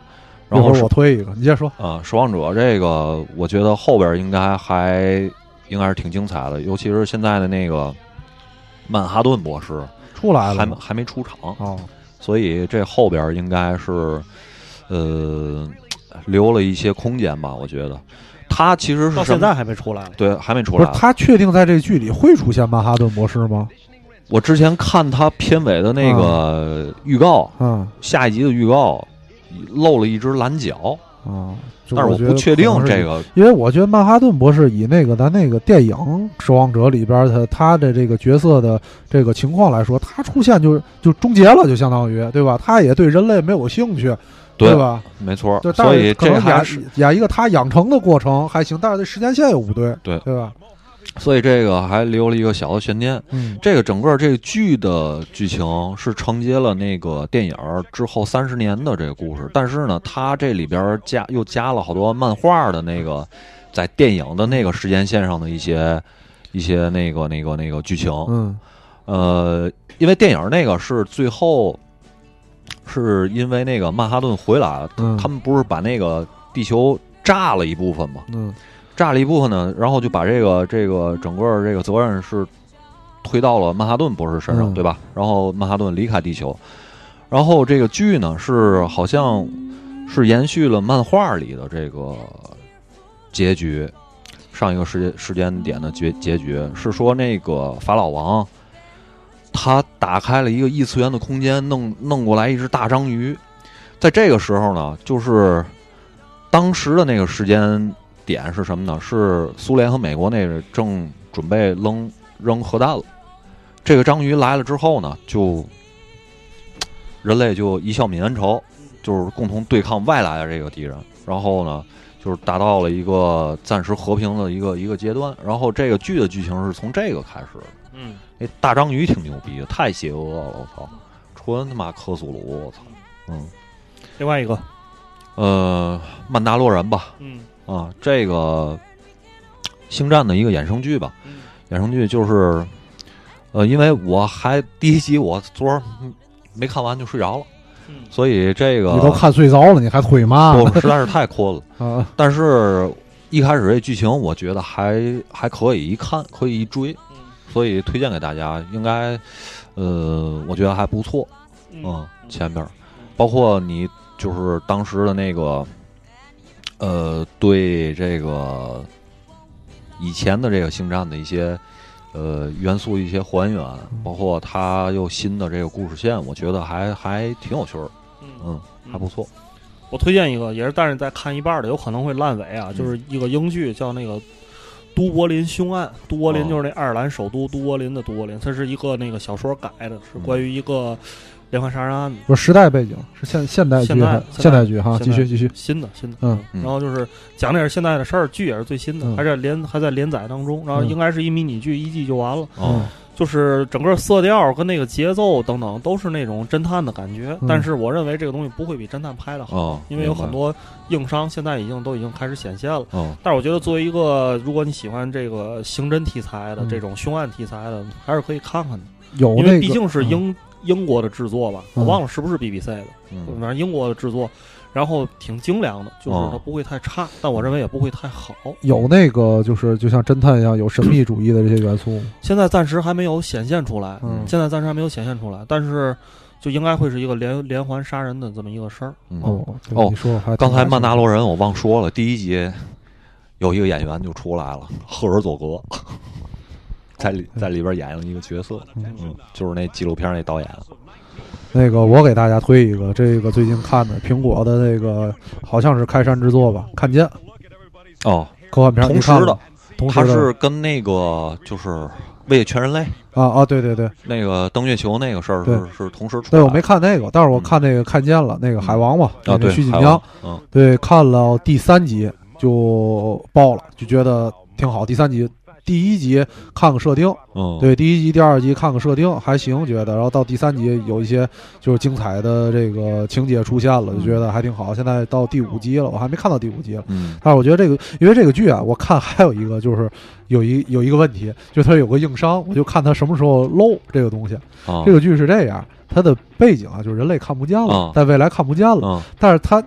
一会儿然后我推一个，你先说。啊，守望者这个，我觉得后边应该还应该是挺精彩的，尤其是现在的那个曼哈顿博士出来了还没还没出场，哦，所以这后边应该是呃留了一些空间吧，我觉得他其实是到现在还没出来。对还没出来。他确定在这剧里会出现曼哈顿博士吗？我之前看他片尾的那个预告，嗯下一集的预告露了一只蓝脚，啊，就但是我不确定是这个因为我觉得曼哈顿博士以那个咱那个电影《守望者》里边的他的这个角色的这个情况来说，他出现就就终结了，就相当于对吧？他也对人类没有兴趣，对吧？没错对，，但所以可能演还是演一个他养成的过程还行，但是这时间线又不对，对对吧？所以这个还留了一个小的悬念。嗯这个整个这个剧的剧情是承接了那个电影之后三十年的这个故事，但是呢，它这里边加又加了好多漫画的那个在电影的那个时间线上的一些一些那个那个那个剧情。嗯呃，因为电影那个是最后是因为那个曼哈顿回来他们不是把那个地球炸了一部分吗？嗯炸了一部分呢，然后就把这个这个整个这个责任是推到了曼哈顿博士身上，嗯。对吧？然后曼哈顿离开地球，然后这个剧呢是好像是延续了漫画里的这个结局，上一个时间时间点的结结局。是说那个法老王他打开了一个异次元的空间，弄弄过来一只大章鱼，在这个时候呢，就是当时的那个时间点是什么呢？是苏联和美国那个正准备扔扔核弹了。这个章鱼来了之后呢，就人类就一笑泯恩仇，就是共同对抗外来的这个敌人。然后呢，就是达到了一个暂时和平的一个一个阶段。然后这个剧的剧情是从这个开始的。嗯，那大章鱼挺牛逼的，太邪恶了，我操！纯他妈克苏鲁，我操！嗯，另外一个，呃，曼达洛人吧，嗯啊，这个星战的一个衍生剧吧，嗯衍生剧就是，呃，因为我还第一集我昨儿嗯没看完就睡着了，嗯所以这个你都看睡着了，你还推嘛？我 [LAUGHS] 实在是太困了。啊，但是一开始这剧情我觉得还还可以一看，可以一追，嗯所以推荐给大家，应该，呃，我觉得还不错。嗯嗯，前边儿，包括你就是当时的那个，呃，对这个以前的这个星战的一些呃元素一些还原，包括它又新的这个故事线，我觉得还还挺有趣儿，嗯嗯，还不错。我推荐一个，也是但是在看一半的，有可能会烂尾啊，就是一个英剧叫那个《都柏林凶案》。都柏林哦就是那爱尔兰首都都柏林的都柏林，它是一个那个小说改的，是关于一个连环杀人案不是时代背景，是现现代剧现代，现代剧哈，继续继续，新的新的，嗯嗯然后就是讲的也是现代的事儿，剧也是最新的，嗯还在连还在连载当中，然后嗯应该是一迷你剧，一季就完了。哦，就是整个色调跟那个节奏等等都是那种侦探的感觉，嗯但是我认为这个东西不会比侦探拍的好，哦，因为有很多硬伤现在已经都已经开始显现了。哦，但是我觉得作为一个如果你喜欢这个刑侦题材的、嗯这种凶案题材的，还是可以看看的，有那个，因为毕竟是嗯英、国的制作吧，嗯。我忘了是不是 BBC 的，嗯。反正英国的制作，然后挺精良的，就是哦它不会太差，但我认为也不会太好。有那个就是就像侦探一样有神秘主义的这些元素，现在暂时还没有显现出来，嗯。现在暂时还没有显现出来，但是就应该会是一个连连环杀人的这么一个事儿。嗯。哦，对哦你说还刚才曼达罗人我忘说了，第一集有一个演员就出来了，赫尔佐格，在里在里边演了一个角色，嗯。嗯，就是那纪录片那导演，那个我给大家推一个，这个最近看的苹果的那个好像是开山之作吧，《看见》哦，科幻片，同时的他的。是跟那个就是为全人类啊啊，对对对。那个登月球那个事儿对。是是同时出对，我没看那个，但是我看那个看见了，那个海王嘛，啊，对，徐锦江对，看了第三集就爆了，就觉得挺好。第三集，第一集看个设定，嗯，对，第一集、第二集看个设定还行，觉得，然后到第三集有一些就是精彩的这个情节出现了，就觉得还挺好。现在到第五集了，我还没看到第五集了。嗯。但是我觉得这个，因为这个剧啊，我看还有一个就是有一有一个问题，就是它有个硬伤，我就看它什么时候漏这个东西。啊，这个剧是这样，它的背景啊，就是人类看不见了啊，在未来看不见了，嗯但是它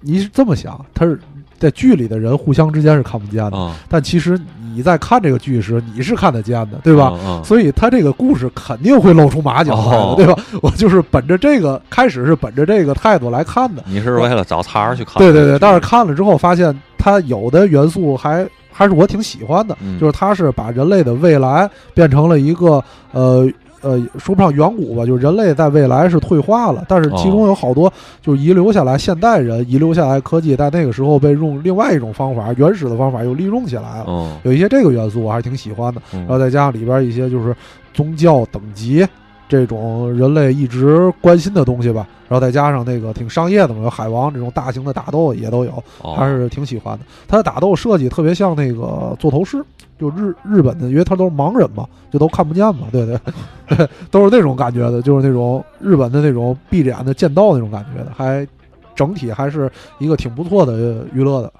你是这么想，它是在剧里的人互相之间是看不见的，啊，但其实你在看这个剧时，你是看得见的，对吧？所以他这个故事肯定会露出马脚来的，哦对吧？[LAUGHS] 我就是本着这个开始是本着这个态度来看的，你是为了找茬儿去看？对对对。但是看了之后发现，它有的元素还还是我挺喜欢的，嗯就是他是把人类的未来变成了一个呃。呃，说不上远古吧，就是人类在未来是退化了，但是其中有好多就是遗留下来现代人遗留下来科技，在那个时候被用另外一种方法，原始的方法又利用起来了。嗯有一些这个元素我还是挺喜欢的，嗯然后再加上里边一些就是宗教等级这种人类一直关心的东西吧，然后再加上那个挺商业的嘛，有海王这种大型的打斗也都有，哦还是挺喜欢的。他的打斗设计特别像那个座头市，就日日本的，因为他都是盲人嘛，就都看不见嘛，对对，对 [LAUGHS] 都是那种感觉的，就是那种日本的那种闭着眼的剑道那种感觉的，还整体还是一个挺不错的娱乐的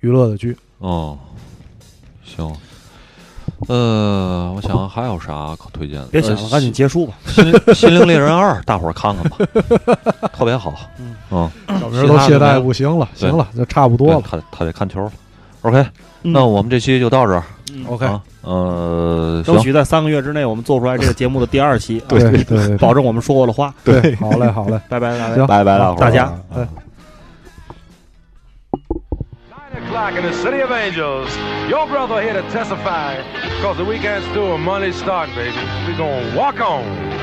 娱乐的剧。哦，行。呃，我想还有啥可推荐的？别想了，呃赶紧结束吧。心灵心灵猎人二》，大伙儿看看吧，[LAUGHS] 特别好。嗯嗯，小明都懈怠不行了，行了，就差不多了。他他得看球了。OK，嗯那我们这期就到这儿。嗯 OK，啊，呃，争取在三个月之内，我们做出来这个节目的第二期，[LAUGHS] 对啊对对，保证我们说过的话。对，好嘞，好嘞，拜拜，大家。拜拜大伙儿大家 o'clock in the city of angels. Your brother here to testify. Cause the weekend's through and Monday's starting, baby. We're gonna walk on.